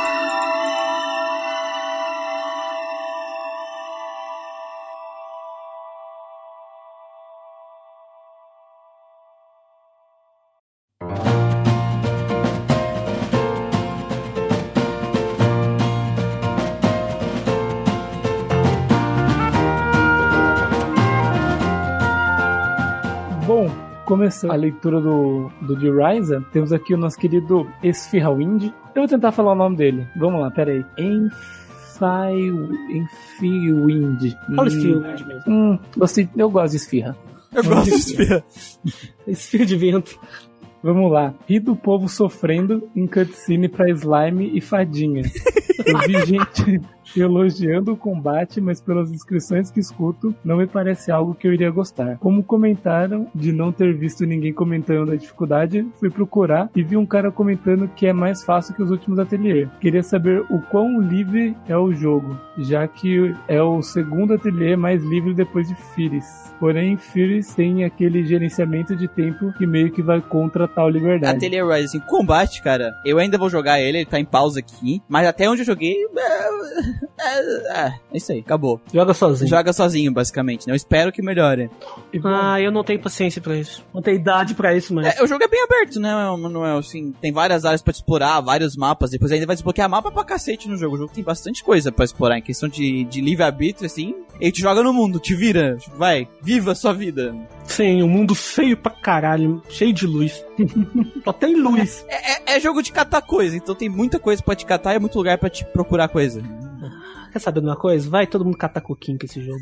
Bom, começando a leitura do, do de Ryza, temos aqui o nosso querido Esfirrawind. Eu vou tentar falar o nome dele. Vamos lá, peraí. Enfai... Enfiwind. Fala Hum, filme mesmo. Hum, gostei, eu gosto de esfirra. Eu gosto de espirra. (laughs) Esse fio de vento. Vamos lá. Ri do povo sofrendo em cutscene pra slime e fadinha. Eu vi (laughs) gente elogiando o combate, mas pelas descrições que escuto, não me parece algo que eu iria gostar. Como comentaram de não ter visto ninguém comentando da dificuldade, fui procurar e vi um cara comentando que é mais fácil que os últimos ateliê. Queria saber o quão livre é o jogo, já que é o segundo ateliê mais livre depois de Firis. Porém, Firis tem aquele gerenciamento de tempo que meio que vai contra tal liberdade. Atelier Ryza, assim, combate, cara, eu ainda vou jogar ele, ele tá em pausa aqui, mas até onde eu joguei, é, é, isso aí, acabou. Joga sozinho. Joga sozinho, basicamente, né? Eu espero que melhore. Ah, eu não tenho paciência pra isso. Não tenho idade pra isso, mas. É, o jogo é bem aberto, né, Manuel? Assim, tem várias áreas pra te explorar, vários mapas. Depois ainda vai desbloquear mapa pra cacete no jogo. O jogo tem bastante coisa pra explorar. Em questão de, de livre-arbítrio, assim, ele te joga no mundo, te vira. Vai, viva a sua vida. Sim, um mundo feio pra caralho, cheio de luz. (laughs) Só tem luz. É, é- é jogo de catar coisa, então tem muita coisa pra te catar e é muito lugar pra te procurar coisa. Quer saber de uma coisa? Vai todo mundo catar coquinho com esse jogo.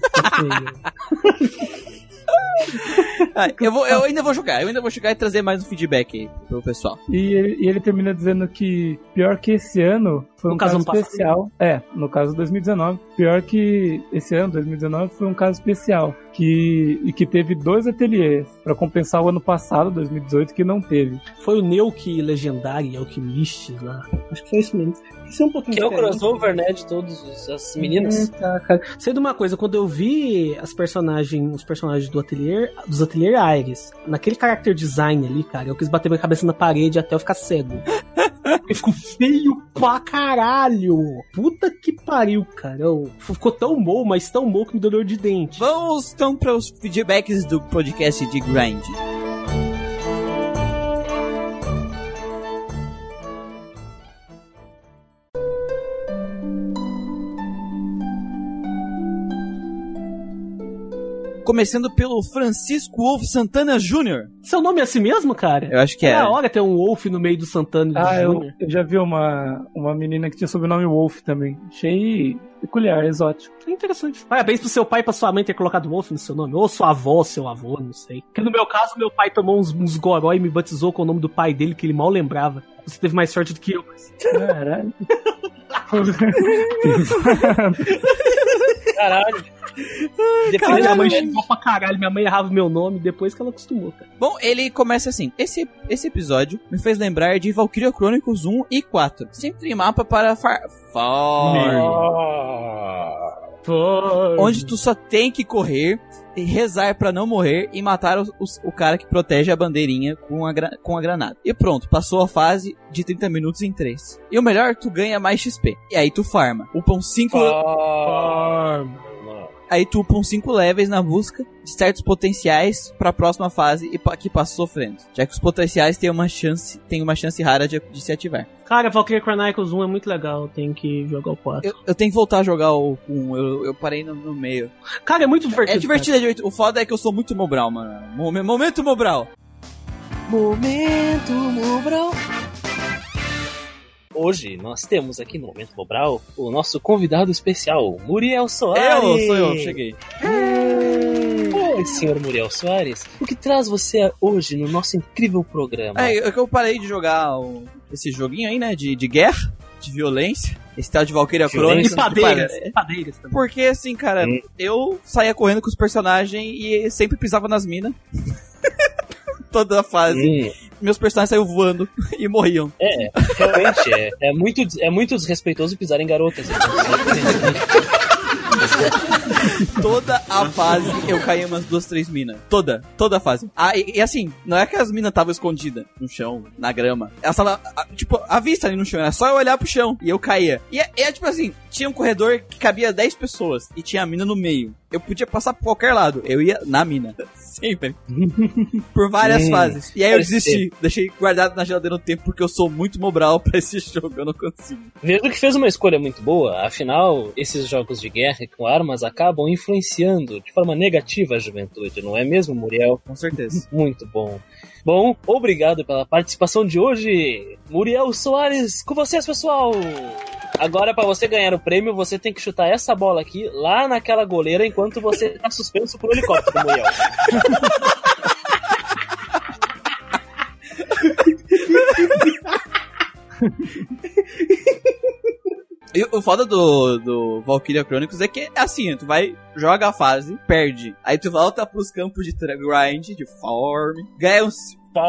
Ah, (laughs) eu, vou, eu ainda vou jogar, eu ainda vou jogar e trazer mais um feedback aí pro pessoal. E ele, e ele termina dizendo que pior que esse ano foi No um caso, caso especial. É, no caso 2019. Pior que esse ano, 2019, foi um caso especial. Que, e que teve dois ateliês pra compensar o ano passado, 2018, que não teve. Foi o Neuki Legendário e Alquimist lá. Acho que foi isso mesmo. Isso é um pouquinho Que é o crossover, né, de todas as meninas. É, tá, cara. Sei de uma coisa, quando eu vi as personagens, os personagens do ateliê, dos ateliê Aires, naquele character design ali, cara, eu quis bater minha cabeça na parede até eu ficar cego. Porque (laughs) ficou feio pra caralho. Puta que pariu, cara. Eu- ficou tão bom, mas tão bom que me deu dor de dente. Vamos então para os feedbacks do podcast de Grind. Começando pelo Francisco Wolf Santana Jr. Seu nome é assim mesmo, cara? Eu acho que É é. hora ter um Wolf no meio do Santana do Ah, eu, Júnior. eu já vi uma, uma menina que tinha sobrenome Wolf também. Achei peculiar, exótico. É interessante. Parabéns pro seu pai e pra sua mãe ter colocado Wolf no seu nome. Ou sua avó, seu avô, não sei. Porque no meu caso, meu pai tomou uns, uns goró e me batizou com o nome do pai dele, que ele mal lembrava. Você teve mais sorte do que eu. mas- Caralho. (laughs) (laughs) Caralho. Cara, Depois minha mãe xingou pra caralho, minha mãe errava meu nome depois que ela acostumou, cara. Bom, ele começa assim. Esse, esse episódio me fez lembrar de Valkyria Chronicles 1 e 4. Sempre mapa para far... Onde tu só tem que correr e rezar pra não morrer e matar os- os- o cara que protege a bandeirinha com a, com a granada. E pronto, passou a fase de 30 minutos em 3. E o melhor, tu ganha mais XP. E aí tu farma. Upam 5 Aí tu upam 5 levels na busca de certos potenciais pra próxima fase e que passa sofrendo. Já que os potenciais têm uma chance, tem uma chance rara de, de se ativar. Cara, Valkyrie Chronicles 1 é muito legal, tem que jogar o 4. Eu, eu tenho que voltar a jogar o 1, eu, eu parei no, no meio. Cara, é muito divertido. É divertido, é divertido. O foda é que eu sou muito Mobral, mano. Momen- Momento Mobral. Momento Mobral. Hoje nós temos aqui no Momento Mobral o nosso convidado especial, Muriel Soares. Eu, sou eu, cheguei. Oi, senhor Muriel Soares. O que traz você hoje no nosso incrível programa? É, é que eu parei de jogar o- esse joguinho aí, né, de, de guerra, de violência. Esse tal de Valkyria. Chronicles. E padeiras, e padeiras também. Porque assim, cara, Hum. eu saía correndo com os personagens e sempre pisava nas minas. (laughs) Toda a fase. Hum, Meus personagens saíam voando (laughs) e morriam. é, realmente, é, é, muito, é muito desrespeitoso pisar em garotas. (laughs) (laughs) Toda a fase eu caía umas duas, três minas. Toda, toda a fase. Ah, e, e assim, não é que as minas estavam escondidas no chão, na grama. Elas estavam, ah, tipo, à vista ali no chão. Era só eu olhar pro chão e eu caía. E é, é tipo assim, tinha um corredor que cabia 10 pessoas e tinha a mina no meio. Eu podia passar por qualquer lado. Eu ia na mina. (laughs) Sempre. por várias fases. E aí eu desisti. Deixei guardado na geladeira um tempo porque eu sou muito mobral (laughs) pra esse jogo. Eu não consigo. Vejo que fez uma escolha muito boa, afinal, esses jogos de guerra com armas acabam influenciando de forma negativa a juventude, não é mesmo, Muriel? Com certeza. (laughs) Muito bom. Bom, obrigado pela participação de hoje, Muriel Soares, com vocês, pessoal! Agora, para você ganhar o prêmio, você tem que chutar essa bola aqui, lá naquela goleira, enquanto você tá suspenso por um helicóptero, Muriel. (laughs) E o foda do, do Valkyria Chronicles é que é assim, tu vai, joga a fase, perde. Aí tu volta pros campos de grind, de farm, ganha uns.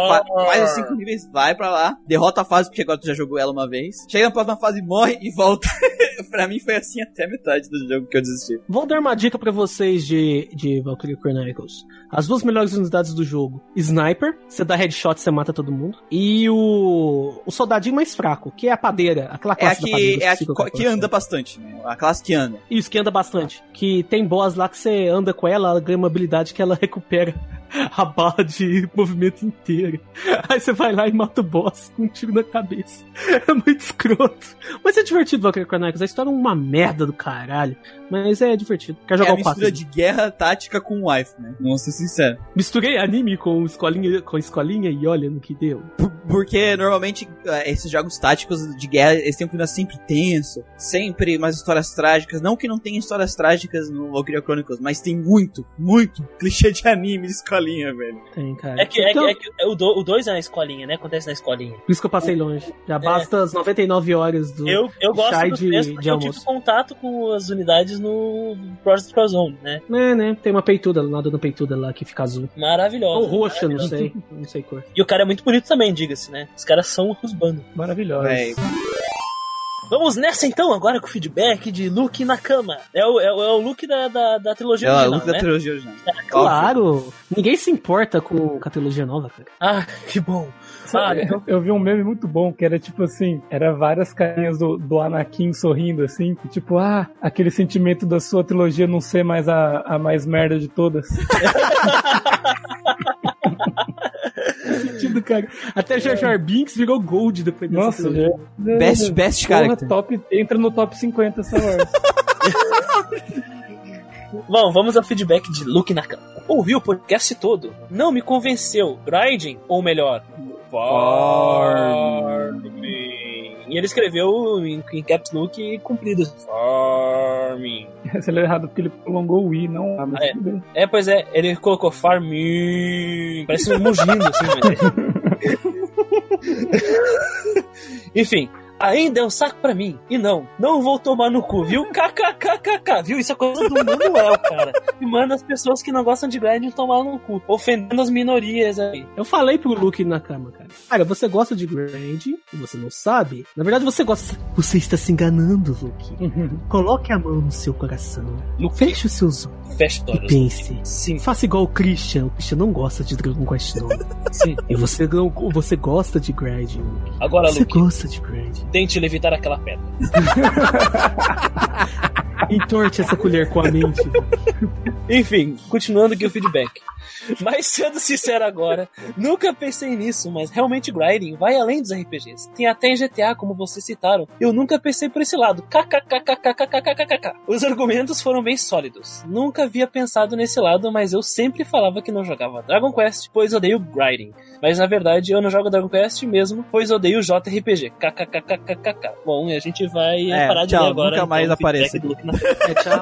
fa- Faz os 5 níveis, vai pra lá, derrota a fase, porque agora tu já jogou ela uma vez. Chega na próxima fase, morre e volta. (laughs) (laughs) pra mim foi assim até a metade do jogo que eu desisti. Vou dar uma dica pra vocês de, de Valkyrie Chronicles. As duas melhores unidades do jogo: Sniper, você dá headshot, você mata todo mundo. E o, o soldadinho mais fraco, que é a padeira, aquela É a classe padeira. que, é a que, é a que anda bastante, né? A classe que anda. Isso, que anda bastante. Que tem boss lá que você anda com ela, ela ganha uma habilidade que ela (laughs) recupera a barra de movimento inteiro. Aí você vai lá e mata o boss com um tiro na cabeça. (laughs) É muito escroto. Mas é divertido, Valkyrie Chronicles. A história é uma merda do caralho. Mas é divertido. Quer É jogar a o 4? mistura de guerra tática com wife, né? Vamos ser sinceros. Misturei anime com escolinha, com escolinha e olha no que deu. Por- Porque normalmente eh, esses jogos táticos de guerra, eles têm um clima sempre tenso, sempre umas histórias trágicas. Não que não tenha histórias trágicas no Valkyria Chronicles, mas tem muito, muito clichê de anime de escolinha, velho. Tem, cara. É que, é, Então, que, é que o 2 o dois é na escolinha, né? Acontece na escolinha. Por isso que eu passei longe. Já basta as 99 horas do. Eu, eu gosto Chai do de- de porque eu tive almoço. contato com as unidades no Project Crozone, né? Né, né? Tem uma peituda lá, dona peituda lá que fica azul. Maravilhosa. Ou roxa, não sei. Não sei cor. E o cara é muito bonito também, diga-se, né? Os caras são os bandos. Maravilhosa. Véi, Vamos nessa então, agora com o feedback de Luke na cama. É o, é o, é o Luke da, da, da trilogia É o original, look né? da trilogia original. Claro! Ninguém se importa com a trilogia nova, cara. Ah, que bom. Sabe, Ah, eu, eu vi um meme muito bom que era tipo assim: era várias carinhas do, do Anakin sorrindo assim, que tipo, ah, aquele sentimento da sua trilogia não ser mais a, a mais merda de todas. (laughs) Sentido, cara. Até Jar Jar Binks virou Gold depois dessa Nossa, já. Best, best character. top, entra no top 50 Star Wars. (laughs) Bom, vamos ao feedback de Luke na cama. Ouvi o podcast todo. Não me convenceu. Grinding, ou melhor, farming. E ele escreveu em, em caps look comprido. Farming. (laughs) Ele é errado porque ele prolongou o I, não. Ah, É. É, pois é, ele colocou farming. Parece um (laughs) mugindo, assim, mas... (laughs) Enfim, ainda é um saco pra mim. E não, não vou tomar no cu, viu? KKKKK, viu? Isso é coisa do Manuel, cara. E manda as pessoas que não gostam de grind tomar no cu, ofendendo as minorias aí. Eu falei pro Luke na cama, cara. Cara, você gosta de grind e você não sabe? Na verdade, você gosta. Você está se enganando, Luke. Coloque a mão no seu coração. Luke, Feche os seus olhos fecha e pense. Sim, Faça igual o Christian. O Christian não gosta de Dragon Quest não. sim. E você não, você gosta de grind, Luke. Agora, Você Luke, gosta de grind. Tente levitar aquela pedra. Entorte essa colher com a mente. Enfim, continuando aqui o feedback. Mas sendo sincero agora, nunca pensei nisso, mas realmente grinding vai além dos RPGs. Tem até em GTA, como vocês citaram. Eu nunca pensei por esse lado. KKKKKKKKKK. Os argumentos foram bem sólidos. Nunca havia pensado nesse lado, mas eu sempre falava que não jogava Dragon Quest, pois odeio grinding. Mas na verdade eu não jogo Dragon Quest mesmo, pois odeio JRPG. KKKKKK. Bom, e a gente vai É, parar de tchau, agora. nunca mais o feedback apareça do Luke na- É, tchau.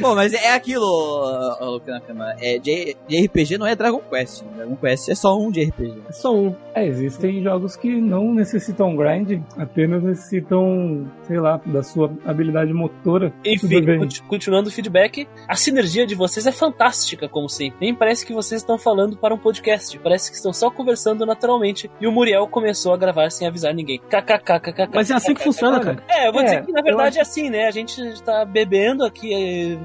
Bom, mas é aquilo, Kanakama. É, de, de RPG não é Dragon Quest. Dragon Quest é só um de RPG. É só um. É, existem jogos que não necessitam grind, apenas necessitam, sei lá, da sua habilidade motora. Enfim, continuando o feedback, a sinergia de vocês é fantástica, como sempre. Nem parece que vocês estão falando para um podcast, parece que estão só conversando naturalmente. E o Muriel começou a gravar sem avisar ninguém. KKKKK. Mas é assim que funciona, cara. É, eu vou É, dizer que na verdade é assim, né? A gente tá bebendo aqui eh,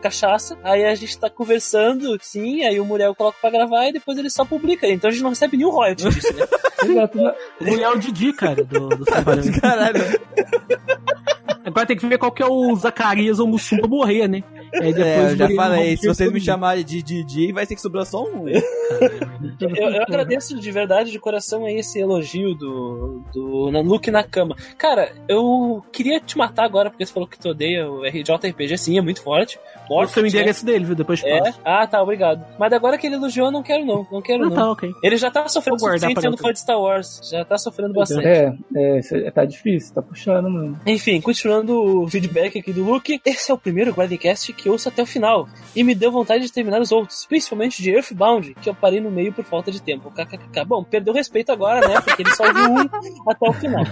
cachaça, aí a gente tá conversando, sim, aí o Muriel coloca pra gravar e depois ele só publica. Então a gente não recebe nenhum royalty disso, né? Ele é o Didi, cara, do, do. Caralho. Agora tem que ver qual que é o Zacarias ou o Mussum pra morrer, né? Aí É, eu já falei, se vocês me chamarem de Didi, vai ter que sobrar só um. (laughs) Eu, eu agradeço de verdade, de coração, aí esse elogio do, do Luke na cama. Cara, eu queria te matar agora, porque você falou que tu odeia o RJRPG, sim, é muito forte. Esse é o endereço dele, viu? Depois é. passo. Ah, tá, obrigado. Mas agora que ele elogiou, eu não quero não. Não quero Ah, não. tá, ok. Ele já tá sofrendo pra sendo fã de Star Wars. Já tá sofrendo bastante. É, é, é- tá difícil, tá puxando, mano. Enfim, continuando o feedback aqui do Luke, esse é o primeiro Grindcast que ouço até o final. E me deu vontade de terminar os outros, principalmente de Earthbound, que eu parei no meio por falta de tempo. KKK. Bom, perdeu respeito agora, né? Porque ele só ouviu um (laughs) até o final.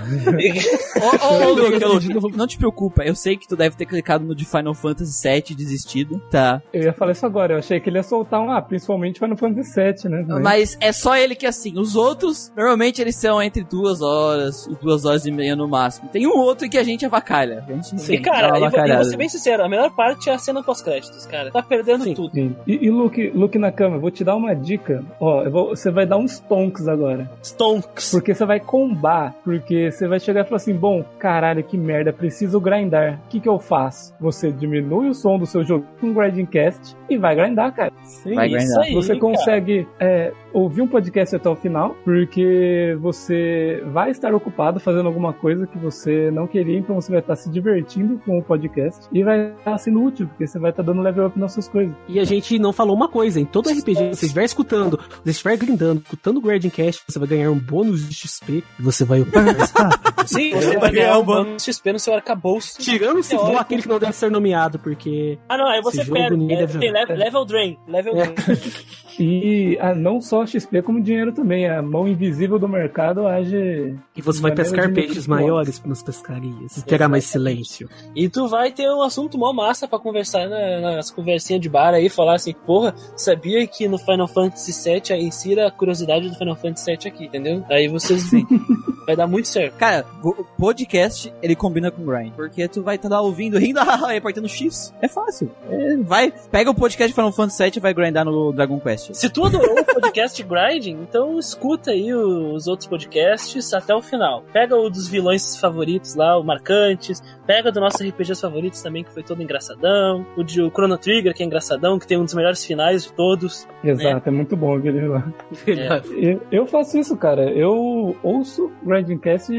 Luke, novo. Luke, não te preocupa, eu sei que tu deve ter clicado no de Final Fantasy VII e desistido, tá? Eu ia falar isso agora, eu achei que ele ia soltar um, ah, principalmente Final Fantasy VII, né? Mas- Mas é só ele que é assim. Os outros, normalmente eles são entre duas horas e duas horas e meia no máximo. Tem um outro que a gente avacalha. A gente E, dá cara, eu vou, ser bem sincero, a melhor parte é a cena pós-créditos, cara. Tá perdendo Sim. tudo. Sim. E, e Luke, Luke na cama, eu vou te dar uma dica. Ó, eu vou- você vai dar uns tonks agora. Stonks. Porque você vai combar. Porque você vai chegar e falar assim: bom, caralho, que merda, preciso grindar. O que, que eu faço? Você diminui o som do seu jogo com grinding cast e vai grindar, cara. Sim. Vai Isso grindar. aí, Você cara. consegue é, ouvir um podcast até o final, porque você vai estar ocupado fazendo alguma coisa que você não queria, então você vai estar se divertindo com o podcast e vai estar sendo útil, porque você vai estar dando level up nas suas coisas. E a gente não falou uma coisa, em todo RPG, se você estiver escutando, você estiver grindando, escutando o Grading Cast, você vai ganhar um bônus de XP e você vai upar (laughs) mais rápido. Sim, você vai ganhar um bônus XP no seu arcabouço. Tirando se for aquele que não deve ser nomeado, porque Ah, não, aí você perde. É, level, level drain. Level drain. (laughs) E ah, não só XP, como dinheiro também. A mão invisível do mercado age. e você vai pescar peixes maiores nas pescarias, e terá mais silêncio. E tu vai ter um assunto mó massa pra conversar na- nas conversinhas de bar aí, falar assim, porra, sabia que no Final Fantasy VII, insira a curiosidade do Final Fantasy VII aqui, entendeu? Aí vocês veem. (laughs) vai dar muito certo. Cara, o podcast, ele combina com grind. Porque tu vai estar lá ouvindo, rindo, (laughs) e apertando X. É fácil. É, vai, pega o podcast de Final Fantasy VII e vai grindar no Dragon Quest. Se tu adorou o podcast Grinding, então escuta aí os outros podcasts até o final. Pega o dos vilões favoritos lá, o Marcantes. Pega do nossos RPGs favoritos também, que foi todo engraçadão. O de o Chrono Trigger, que é engraçadão, que tem um dos melhores finais de todos. Exato, é, muito bom aquele lá. É. Eu, eu faço isso, cara. Eu ouço Grinding Cast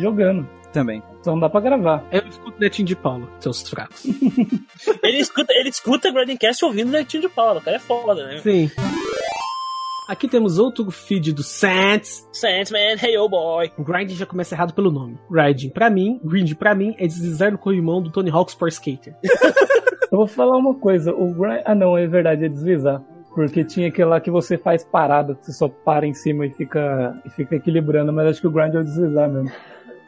jogando. Também. Só não dá pra gravar. Eu escuto o Netinho de Paula, seus fracos. (laughs) Ele escuta, ele escuta Grinding Cast ouvindo o Netinho de Paula. O cara é foda, né? Sim. Aqui temos outro feed do Sans. Sandman, hey oh boy. O grind já começa errado pelo nome. Grinding pra mim, grind pra mim é deslizar no corrimão do Tony Hawk Sport Skater. (laughs) Eu vou falar uma coisa. O grind... Ah, não, é verdade, é deslizar. Porque tinha aquele lá que você faz parada, você só para em cima e fica, e fica equilibrando, mas acho que o grind é o deslizar mesmo.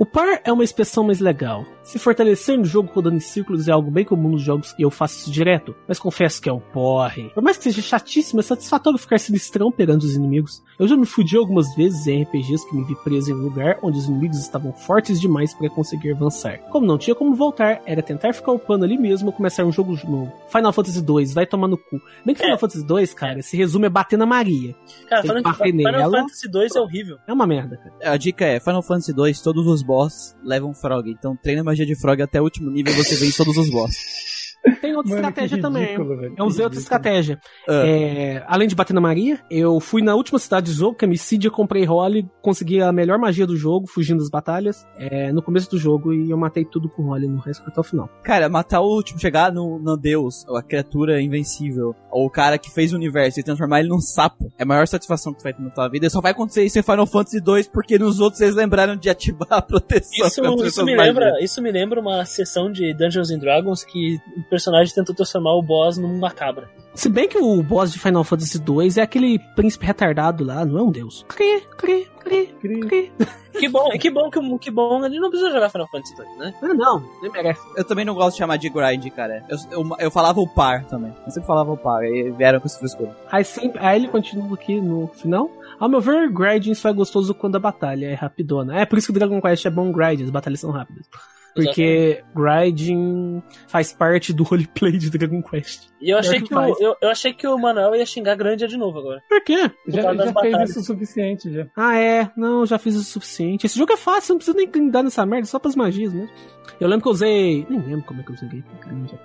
O par é uma expressão mais legal. Se fortalecer no jogo rodando em círculos é algo bem comum nos jogos e eu faço isso direto, mas confesso que é um porre. Por mais que seja chatíssimo, é satisfatório ficar sinistrão pegando os inimigos. Eu já me fudi algumas vezes em RPGs que me vi preso em um lugar onde os inimigos estavam fortes demais para conseguir avançar. Como não tinha como voltar, era tentar ficar upando ali mesmo ou começar um jogo novo. Final Fantasy 2, vai tomar no cu. Bem que Final É. Fantasy 2, cara, esse resumo é bater na Maria. Cara, Tem falando que barra Final nela. Fantasy 2 é horrível. É uma merda, cara. A dica é, Final Fantasy 2, todos os boss levam frog. Então treina magia de frog até o último nível e você vence todos os boss. Tem outra Mano, estratégia também. velho. Eu usei outra estratégia. Ah. É, além de bater na Maria, eu fui na última cidade do jogo, que é comprei role, consegui a melhor magia do jogo, fugindo das batalhas, é, no começo do jogo, e eu matei tudo com role no resto até o final. Cara, matar o último, chegar no, no deus, ou a criatura invencível, ou o cara que fez o universo e transformar ele num sapo, é a maior satisfação que tu vai ter na tua vida. E só vai acontecer isso em Final Fantasy 2 porque nos outros eles lembraram de ativar a proteção. Isso, isso, me magias. lembra, isso me lembra uma sessão de Dungeons and Dragons que personagem tentou transformar o boss numa cabra. Se bem que o boss de Final Fantasy 2 é aquele príncipe retardado lá, não é um deus. Cri, cri, cri, Cri. cri. (laughs) Que bom, que bom que, o- que bom, ele não precisa jogar Final Fantasy 2, né? Ah, não, nem merece. Eu também não gosto de chamar de grind, cara. Eu, eu, eu falava o par também. Eu sempre falava o par, e vieram com esse frescura. Aí, sempre, aí ele continua aqui no final. Ao meu ver, grinding só é gostoso quando a batalha é rapidona. É por isso que o Dragon Quest é bom grind, as batalhas são rápidas. Porque grinding faz parte do roleplay de Dragon Quest. E eu achei que que, o, eu, eu achei que o Manuel ia xingar grande de novo agora. Por quê? Já, causa das já fez isso o suficiente, já. Ah, é. Não, já fiz o suficiente. Esse jogo é fácil, não precisa nem grindar nessa merda, só pras magias mesmo. Eu lembro que eu usei. Nem lembro como é que eu usei.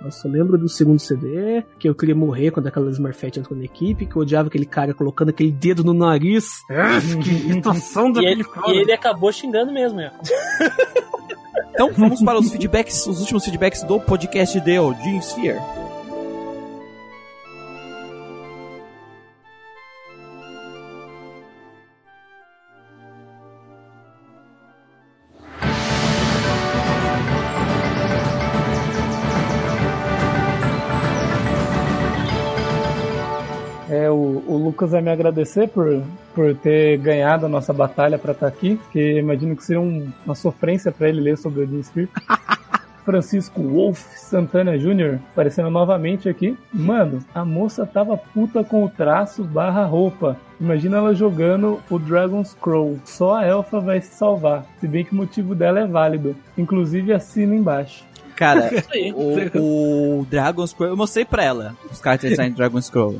Eu só lembro do segundo CD, que eu queria morrer quando aquela Smurfette entrou na equipe, que eu odiava aquele cara colocando aquele dedo no nariz. Ah, (laughs) que irritação ele, daquele cara. e ele acabou xingando mesmo, é. (laughs) Então vamos para os feedbacks, os últimos feedbacks do podcast de Odin Sphere. Lucas vai me agradecer por, por ter ganhado a nossa batalha pra estar aqui, porque imagino que seria um- uma sofrência pra ele ler sobre o Odin Sphere. (laughs) Francisco Wolf Santana Jr. aparecendo novamente aqui. Mano, a moça tava puta com o traço barra roupa. Imagina ela jogando o Dragon Scroll. Só a elfa vai se salvar. Se bem que o motivo dela é válido. Inclusive assina embaixo. Cara, (laughs) o, o Dragon Scroll, eu mostrei pra ela os character design do Dragon Scroll.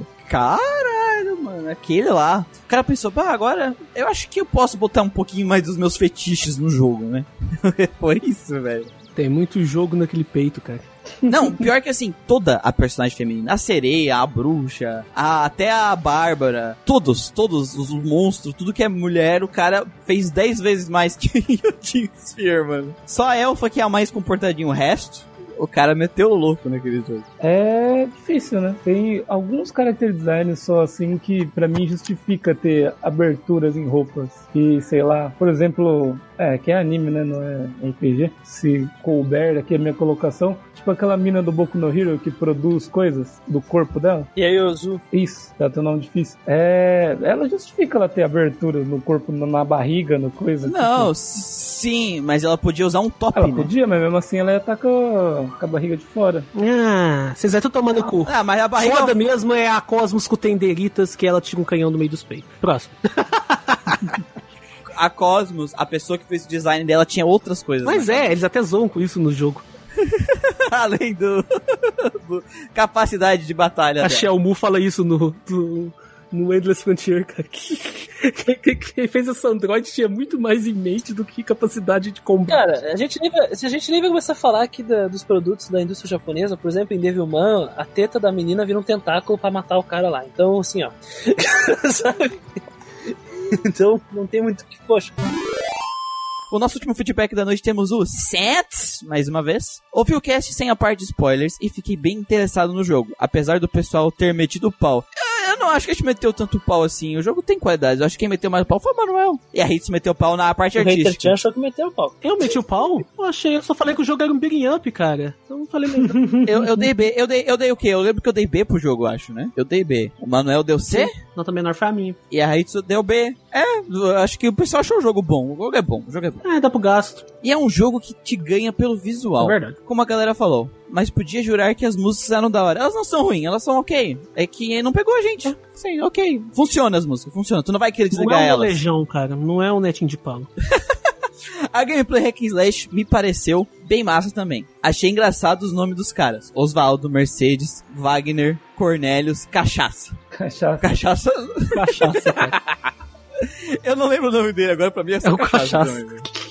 Caralho, mano, aquele lá. O cara pensou, pá, agora eu acho que eu posso botar um pouquinho mais dos meus fetiches no jogo, né? (laughs) Foi isso, velho. Tem muito jogo naquele peito, cara. Não, pior que assim, toda a personagem feminina, a sereia, a bruxa, a- até a Bárbara, todos, todos os monstros, tudo que é mulher, o cara fez 10 vezes mais (laughs) que o Team Sphere, mano. Só a elfa que é a mais comportadinha, o resto, o cara meteu o louco naquele jogo. É difícil, né? Tem alguns character designs só assim que pra mim justifica ter aberturas em roupas. E sei lá, por exemplo, é, que é anime, né? Não é RPG. Se couber aqui a minha colocação, tipo aquela mina do Boku no Hero que produz coisas do corpo dela. E aí, Ozu? Isso, ela tem um nome difícil. É, ela justifica ela ter aberturas no corpo, na barriga, no coisa. Não, tipo. Sim, mas ela podia usar um top, Ela né? podia, mas mesmo assim ela ia estar com, a- com a barriga de fora. Ah, vocês tudo tomando cu. Ah, mas a barriga... Foda mesmo é a Cosmos com tenderitas que ela tira um canhão no meio dos peitos. Próximo. (laughs) A Cosmos, a pessoa que fez o design dela tinha outras coisas. Mas né? é, eles até zoam com isso no jogo. (laughs) Além do, (laughs) do capacidade de batalha A. Shelmu fala isso no, no, no Endless Frontier, cara. (laughs) Quem, fez essa Android tinha muito mais em mente do que capacidade de combate. Cara, a gente nem vai, se a gente nem vai começar a falar aqui da- dos produtos da indústria japonesa, por exemplo, em Devilman, a teta da menina vira um tentáculo pra matar o cara lá. Então, assim, ó. (laughs) Sabe? Então, não tem muito o que. Poxa, O nosso último feedback da noite temos o Sets, mais uma vez. Ouvi o cast sem a parte de spoilers e fiquei bem interessado no jogo, apesar do pessoal ter metido o pau. Eu, eu não acho que a gente meteu tanto pau assim, o jogo tem qualidades, eu acho que quem meteu mais pau foi o Manuel. E a Hitz meteu pau na parte o Hater artística. Chan achou que meteu o pau. Eu meti o pau? Eu achei, eu só falei que o jogo era um beating up, cara. Então, falei mesmo. (laughs) Eu, eu dei B. Eu dei, eu dei o quê? Eu lembro que eu dei B pro jogo, eu acho, né? Eu dei B. O Manuel deu C Nota menor foi a minha. e a Haitsu deu B. É, eu acho que o pessoal achou o jogo bom. O jogo é bom, o jogo é bom. É, dá pro gasto. E é um jogo que te ganha pelo É visual. verdade. Como a galera falou. Mas podia jurar que as músicas eram da hora. Elas não são ruins, elas são ok. É que não pegou a gente. Sim, ok. Funciona as músicas, funciona. Tu não vai querer Não desligar é um elas. Legião, cara. Não é um netinho de pau. (laughs) A gameplay Hack and Slash me pareceu bem massa também. Achei engraçado os nomes dos caras. Osvaldo, Mercedes, Wagner, Cornélios, Cachaça. Cachaça. Cachaça... Cachaça, cara. (laughs) Eu não lembro o nome dele agora, pra mim é só É o Cachaça. Cachaça.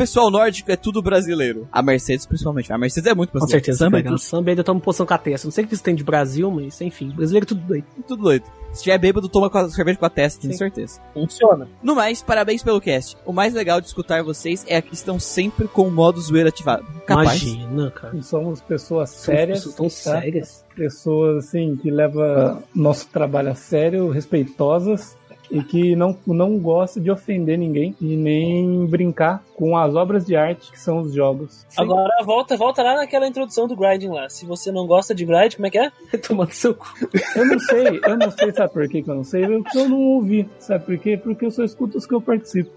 Pessoal nórdico é tudo brasileiro. A Mercedes, principalmente. A Mercedes é muito Com brasileira. certeza. Samba é Samba, ainda toma posição com a testa. Não sei o que isso tem de Brasil, mas enfim. Brasileiro é tudo doido. tudo doido. Se tiver bêbado, toma com a cerveja com a testa, tenho certeza. Funciona. No mais, parabéns pelo cast. O mais legal de escutar vocês é que estão sempre com o modo zoeira ativado. Capaz. Imagina, cara. Somos pessoas sérias. pessoas tão tá? sérias. Pessoas, assim, que levam nosso trabalho a sério, respeitosas e que não, não gostam de ofender ninguém e nem brincar com as obras de arte que são os jogos. Sim. Agora volta, volta lá naquela introdução do grinding lá. Se você não gosta de grind, como é que é? (laughs) Tomando seu cu. Eu não sei, eu não sei, sabe por que que eu não sei? Eu, eu não ouvi, sabe por quê? Porque eu só escuto os que eu participo.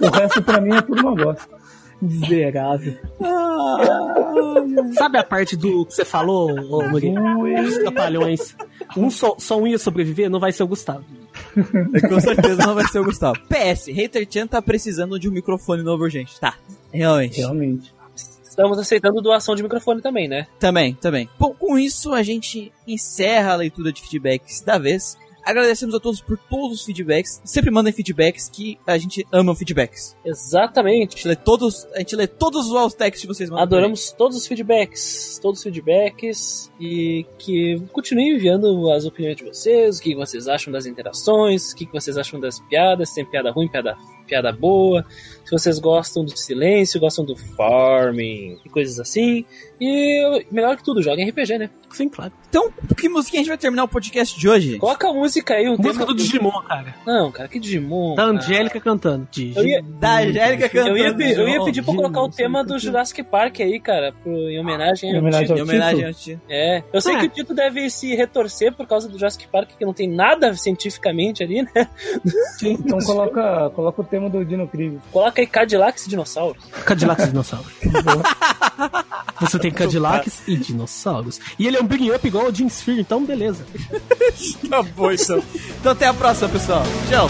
O resto pra mim é tudo uma bosta. Miserável. Sabe a parte do que você falou, ô Murilo? Os trapalhões. Um só, só um ia sobreviver, não vai ser o Gustavo. (laughs) Com certeza não vai ser o Gustavo. PS, Hater Chan tá precisando de um microfone novo urgente. Tá. Realmente. Realmente. Estamos aceitando doação de microfone também, né? Também, também. Bom, com isso a gente encerra a leitura de feedbacks da vez. Agradecemos a todos por todos os feedbacks. Sempre mandem feedbacks que a gente ama feedbacks. A Exatamente. gente lê todos, a gente lê todos os textos que vocês mandam. Adoramos todos os feedbacks, todos os feedbacks e que continuem enviando as opiniões de vocês, o que vocês acham das interações, o que vocês acham das piadas, se tem piada ruim, piada, piada boa, se vocês gostam do silêncio, gostam do farming e coisas assim. E melhor que tudo, joguem RPG, né? Sim, claro. Então, que musiquinha a gente vai terminar o podcast de hoje? Coloca a música aí, um Música do Digimon, cara. Não, cara, que Digimon. Da cara. Angélica cantando. Eu ia, Da Angélica cantando. eu ia, pe- eu ia Digimon. pedir pra colocar o tema do Jurassic Park aí, cara, pro- em homenagem Em ao homenagem Tito. Em ao homenagem título? ao Tito. É, eu sei É. que o Tito deve se retorcer por causa do Jurassic Park, que não tem nada cientificamente ali, né? Então coloca, coloca o tema do Dino Crisis. Coloca aí Cadillacs e dinossauros. Cadillacs e dinossauros. (laughs) Você tem Cadillacs e dinossauros. E ele é um bring up igual o Jim Sphere, então beleza. (laughs) Tá bom, então. Então até a próxima, pessoal. Tchau.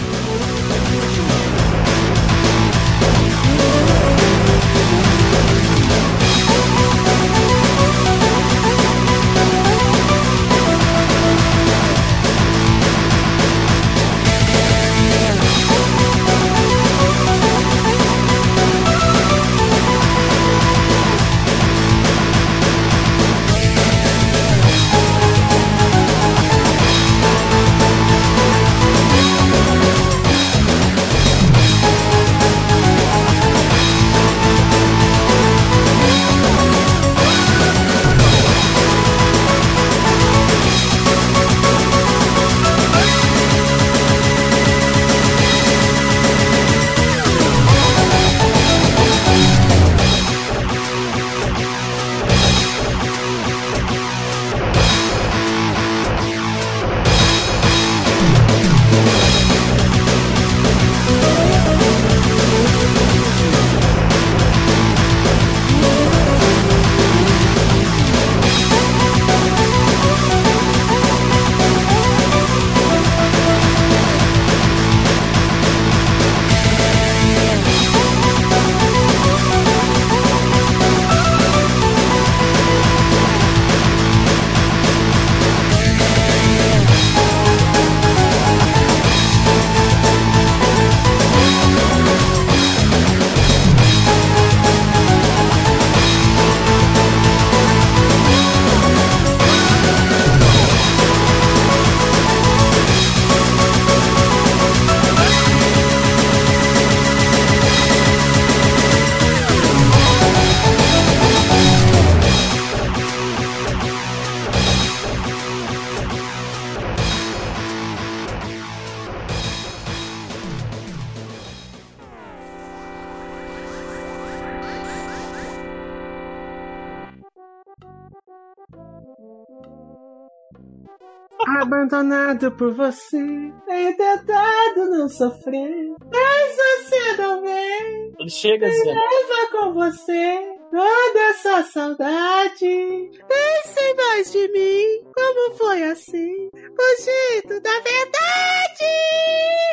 Abandonado por você, tenho tentado não sofrer, mas você não vem. Ele chega ó. Leva com você toda essa saudade. Pense em mais de mim, como foi assim? O jeito da verdade.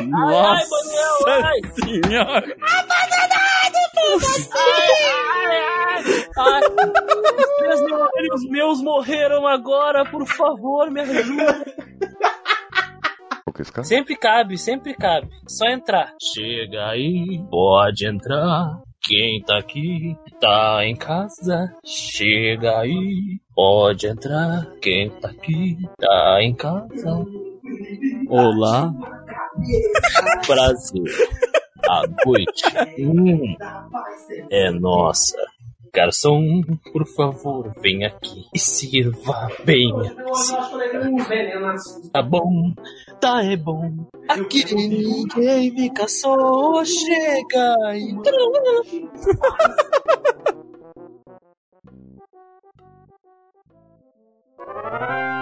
Nossa ai. senhora! Ai, os três neurônios meus morreram agora, por favor, me ajuda. Sempre cabe, sempre cabe. Só entrar. Chega aí, pode entrar. Quem tá aqui tá em casa. Chega aí, pode entrar. Quem tá aqui tá em casa. Olá. (laughs) Brasil. A noite hum, é nossa. Garçom, por favor, vem aqui e sirva bem. Tá bom, tá é bom. Aqui ninguém me caçou. Chega (laughs) aí. (laughs)